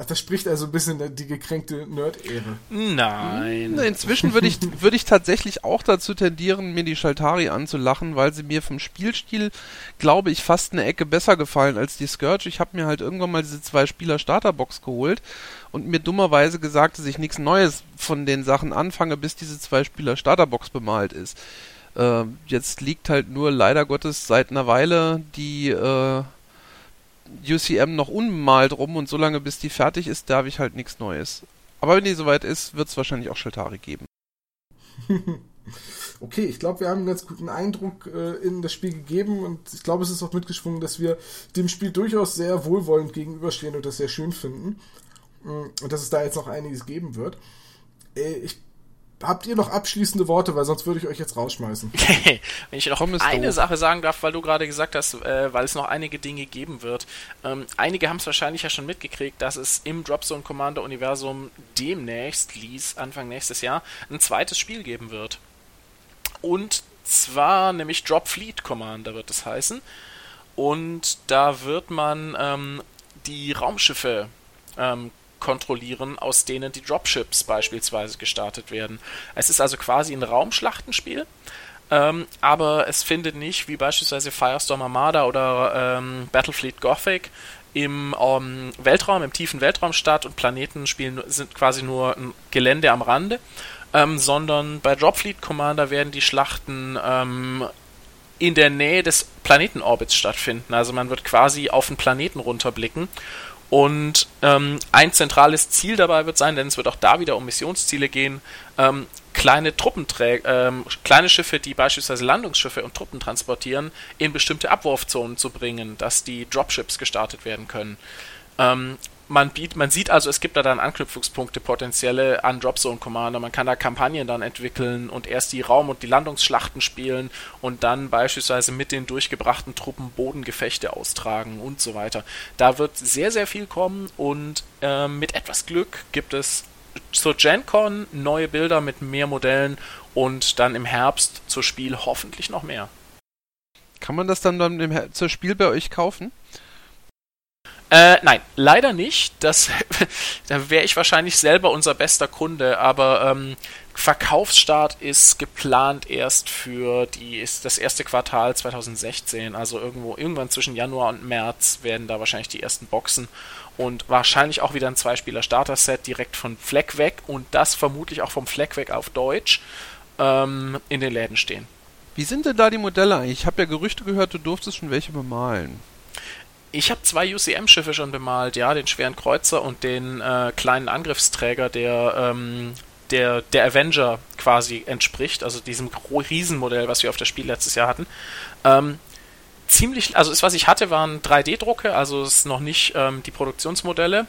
Ach, das spricht also ein bisschen die gekränkte Nerd-Ehre. Nein. Inzwischen würde ich, würde ich tatsächlich auch dazu tendieren, mir die Schaltari anzulachen, weil sie mir vom Spielstil, glaube ich, fast eine Ecke besser gefallen als die Scourge. Ich habe mir halt irgendwann mal diese zwei Spieler Starterbox geholt und mir dummerweise gesagt, dass ich nichts Neues von den Sachen anfange, bis diese zwei Spieler Starterbox bemalt ist. Äh, jetzt liegt halt nur leider Gottes seit einer Weile die äh, UCM noch unbemalt rum und solange bis die fertig ist, darf ich halt nichts Neues. Aber wenn die soweit ist, wird es wahrscheinlich auch Schaltari geben. okay, ich glaube, wir haben einen ganz guten Eindruck äh, in das Spiel gegeben und ich glaube, es ist auch mitgeschwungen, dass wir dem Spiel durchaus sehr wohlwollend gegenüberstehen und das sehr schön finden. Mm, und dass es da jetzt noch einiges geben wird. Äh, ich habt ihr noch abschließende Worte, weil sonst würde ich euch jetzt rausschmeißen. Wenn ich noch eine doof. Sache sagen darf, weil du gerade gesagt hast, äh, weil es noch einige Dinge geben wird. Ähm, einige haben es wahrscheinlich ja schon mitgekriegt, dass es im Dropzone Commander Universum demnächst, ließ Anfang nächstes Jahr, ein zweites Spiel geben wird. Und zwar nämlich Drop Fleet Commander wird es heißen. Und da wird man ähm, die Raumschiffe ähm, kontrollieren, aus denen die Dropships beispielsweise gestartet werden. Es ist also quasi ein Raumschlachtenspiel, ähm, aber es findet nicht, wie beispielsweise Firestorm Armada oder ähm, Battlefleet Gothic, im ähm, Weltraum, im tiefen Weltraum statt und Planeten spielen, sind quasi nur ein Gelände am Rande, ähm, sondern bei Dropfleet Commander werden die Schlachten ähm, in der Nähe des Planetenorbits stattfinden. Also man wird quasi auf den Planeten runterblicken und ähm, ein zentrales Ziel dabei wird sein, denn es wird auch da wieder um Missionsziele gehen, ähm, kleine Truppenträger, ähm, kleine Schiffe, die beispielsweise Landungsschiffe und Truppen transportieren, in bestimmte Abwurfzonen zu bringen, dass die Dropships gestartet werden können. Man, biet, man sieht also, es gibt da dann Anknüpfungspunkte potenzielle an Dropzone Commander. Man kann da Kampagnen dann entwickeln und erst die Raum- und die Landungsschlachten spielen und dann beispielsweise mit den durchgebrachten Truppen Bodengefechte austragen und so weiter. Da wird sehr, sehr viel kommen und äh, mit etwas Glück gibt es zur GenCon neue Bilder mit mehr Modellen und dann im Herbst zur Spiel hoffentlich noch mehr. Kann man das dann, dann im, zur Spiel bei euch kaufen? Äh, nein, leider nicht. Das, da wäre ich wahrscheinlich selber unser bester Kunde, aber ähm, Verkaufsstart ist geplant erst für die, ist das erste Quartal 2016. Also irgendwo, irgendwann zwischen Januar und März werden da wahrscheinlich die ersten Boxen und wahrscheinlich auch wieder ein Zweispieler-Starter-Set direkt von Fleck weg und das vermutlich auch vom Fleck weg auf Deutsch ähm, in den Läden stehen. Wie sind denn da die Modelle eigentlich? Ich habe ja Gerüchte gehört, du durftest schon welche bemalen. Ich habe zwei UCM-Schiffe schon bemalt, ja, den schweren Kreuzer und den äh, kleinen Angriffsträger, der, ähm, der der Avenger quasi entspricht, also diesem Riesenmodell, was wir auf das Spiel letztes Jahr hatten. Ähm, ziemlich, also das, was ich hatte, waren 3D-Drucke, also es ist noch nicht ähm, die Produktionsmodelle,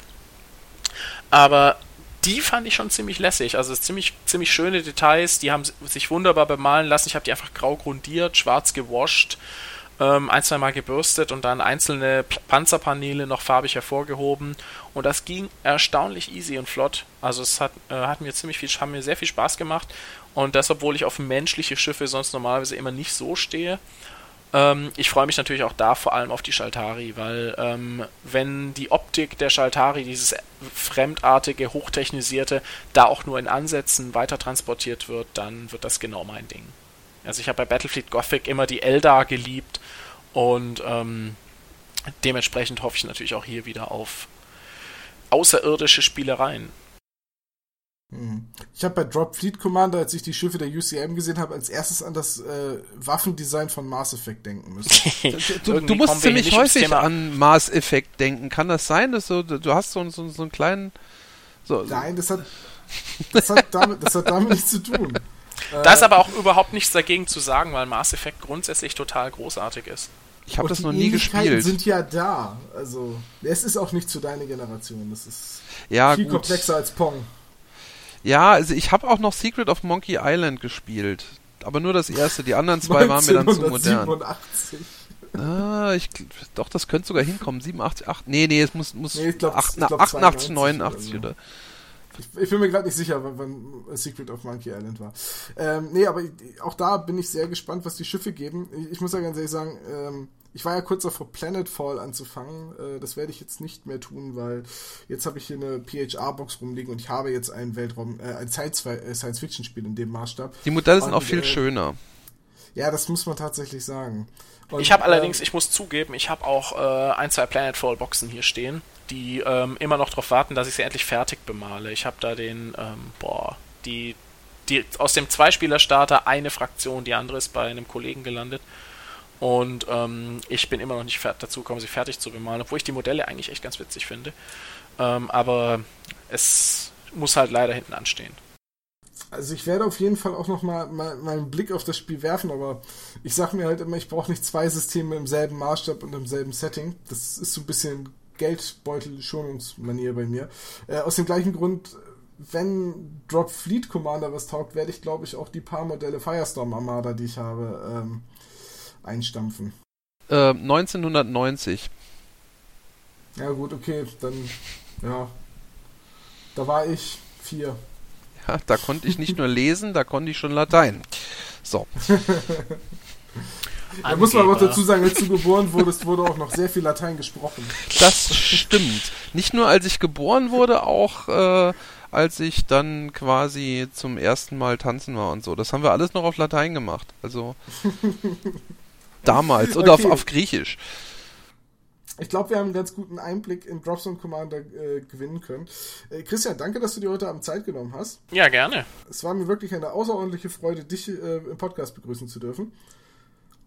aber die fand ich schon ziemlich lässig. Also ziemlich, ziemlich schöne Details, die haben sich wunderbar bemalen lassen. Ich habe die einfach grau grundiert, schwarz gewascht ähm, ein, zwei Mal gebürstet und dann einzelne Panzerpaneele noch farbig hervorgehoben. Und das ging erstaunlich easy und flott. Also es hat, äh, hat mir ziemlich viel, haben mir sehr viel Spaß gemacht. Und das, obwohl ich auf menschliche Schiffe sonst normalerweise immer nicht so stehe. Ähm, ich freue mich natürlich auch da vor allem auf die Schaltari, weil ähm, wenn die Optik der Schaltari, dieses fremdartige, hochtechnisierte, da auch nur in Ansätzen weiter transportiert wird, dann wird das genau mein Ding. Also ich habe bei Battlefleet Gothic immer die Eldar geliebt und ähm, dementsprechend hoffe ich natürlich auch hier wieder auf außerirdische Spielereien. Hm. Ich habe bei Drop Fleet Commander, als ich die Schiffe der UCM gesehen habe, als erstes an das äh, Waffendesign von Mass Effect denken müssen. du, du musst ziemlich häufig an Mass Effect denken. Kann das sein, dass du, du hast so, so, so einen kleinen. So, Nein, das hat, das hat, damit, das hat damit nichts zu tun. Da ist aber auch überhaupt nichts dagegen zu sagen, weil Mass Effect grundsätzlich total großartig ist. Ich habe das noch nie gespielt. sind ja da. Also, es ist auch nicht zu deiner Generation. Das ist ja, viel gut. komplexer als Pong. Ja, also ich habe auch noch Secret of Monkey Island gespielt. Aber nur das erste. Die anderen zwei waren mir dann zu modern. 1987. Ah, ich, doch, das könnte sogar hinkommen. 87, 8. Nee, nee, es muss, muss Nee, glaub, 8, ich glaub 88, 92 89 oder oder. Ich, ich bin mir gerade nicht sicher, wann, wann Secret of Monkey Island war. Ähm, nee, aber ich- auch da bin ich sehr gespannt, was die Schiffe geben. Ich, ich muss ja ganz ehrlich sagen, ähm, ich war ja kurz davor, Planetfall anzufangen. Äh, das werde ich jetzt nicht mehr tun, weil jetzt habe ich hier eine PHR-Box rumliegen und ich habe jetzt ein Weltraum, äh, ein äh, Science-Fiction-Spiel in dem Maßstab. Die Modelle sind Und, auch viel äh, schöner. Ja, das muss man tatsächlich sagen. Und, Ich habe allerdings, ähm, ich muss zugeben, ich habe auch äh, ein, zwei Planetfall-Boxen hier stehen, die ähm, immer noch darauf warten, dass ich sie endlich fertig bemale. Ich habe da den, ähm, boah, die, die aus dem Zweispieler-Starter eine Fraktion, die andere ist bei einem Kollegen gelandet. Und ähm, ich bin immer noch nicht dazu gekommen, sie fertig zu bemalen, obwohl ich die Modelle eigentlich echt ganz witzig finde. Ähm, aber es muss halt leider hinten anstehen. Also ich werde auf jeden Fall auch noch mal, mal, mal einen Blick auf das Spiel werfen, aber ich sage mir halt immer, ich brauche nicht zwei Systeme im selben Maßstab und im selben Setting. Das ist so ein bisschen Geldbeutel-Schonungsmanier bei mir. Äh, aus dem gleichen Grund, wenn Drop Fleet Commander was taugt, werde ich glaube ich auch die paar Modelle Firestorm Armada, die ich habe, ähm, einstampfen. Äh, 1990. Ja gut, okay, dann ja, da war ich vier. Ja, da konnte ich nicht nur lesen, da konnte ich schon Latein. So. Da muss man aber dazu sagen, als du geboren wurdest, wurde auch noch sehr viel Latein gesprochen. Das stimmt. Nicht nur als ich geboren wurde, auch äh, als ich dann quasi zum ersten Mal tanzen war und so. Das haben wir alles noch auf Latein gemacht. Also damals und auf, Okay. auf Griechisch. Ich glaube, wir haben einen ganz guten Einblick in Dropzone Commander äh, gewinnen können. Äh, Christian, danke, dass du dir heute Abend Zeit genommen hast. Ja, gerne. Es war mir wirklich eine außerordentliche Freude, dich äh, im Podcast begrüßen zu dürfen.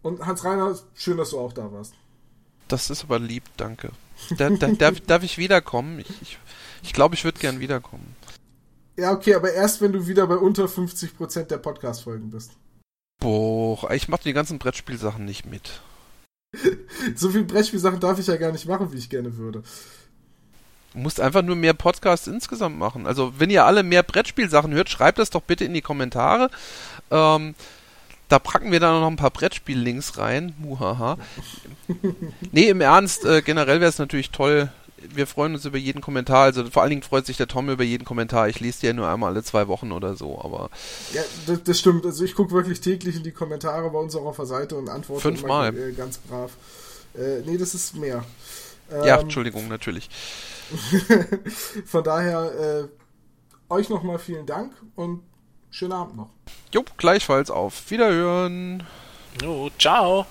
Und Hans-Reiner, schön, dass du auch da warst. Das ist aber lieb, danke. Da, da, darf, darf ich wiederkommen? Ich glaube, ich, ich, glaub, ich würde gern wiederkommen. Ja, okay, aber erst, wenn du wieder bei unter 50% der Podcast-Folgen bist. Boah, ich mache die ganzen Brettspielsachen nicht mit. So viel Brettspielsachen darf ich ja gar nicht machen, wie ich gerne würde. Du musst einfach nur mehr Podcasts insgesamt machen. Also, wenn ihr alle mehr Brettspielsachen hört, schreibt das doch bitte in die Kommentare. Ähm, da packen wir dann noch ein paar Brettspiel-Links rein. Muhaha. nee, im Ernst, äh, generell wäre es natürlich toll. Wir freuen uns über jeden Kommentar. Also vor allen Dingen freut sich der Tom über jeden Kommentar. Ich lese die ja nur einmal alle zwei Wochen oder so, aber Ja, das, das stimmt. Also ich gucke wirklich täglich in die Kommentare bei uns auch auf der Seite und antworte Fünfmal. immer, äh, ganz brav. Äh, nee, das ist mehr. ja, Ähm, Entschuldigung, natürlich. Von daher, äh, euch nochmal vielen Dank und schönen Abend noch. Jo, gleichfalls auf Wiederhören. Jo, ciao.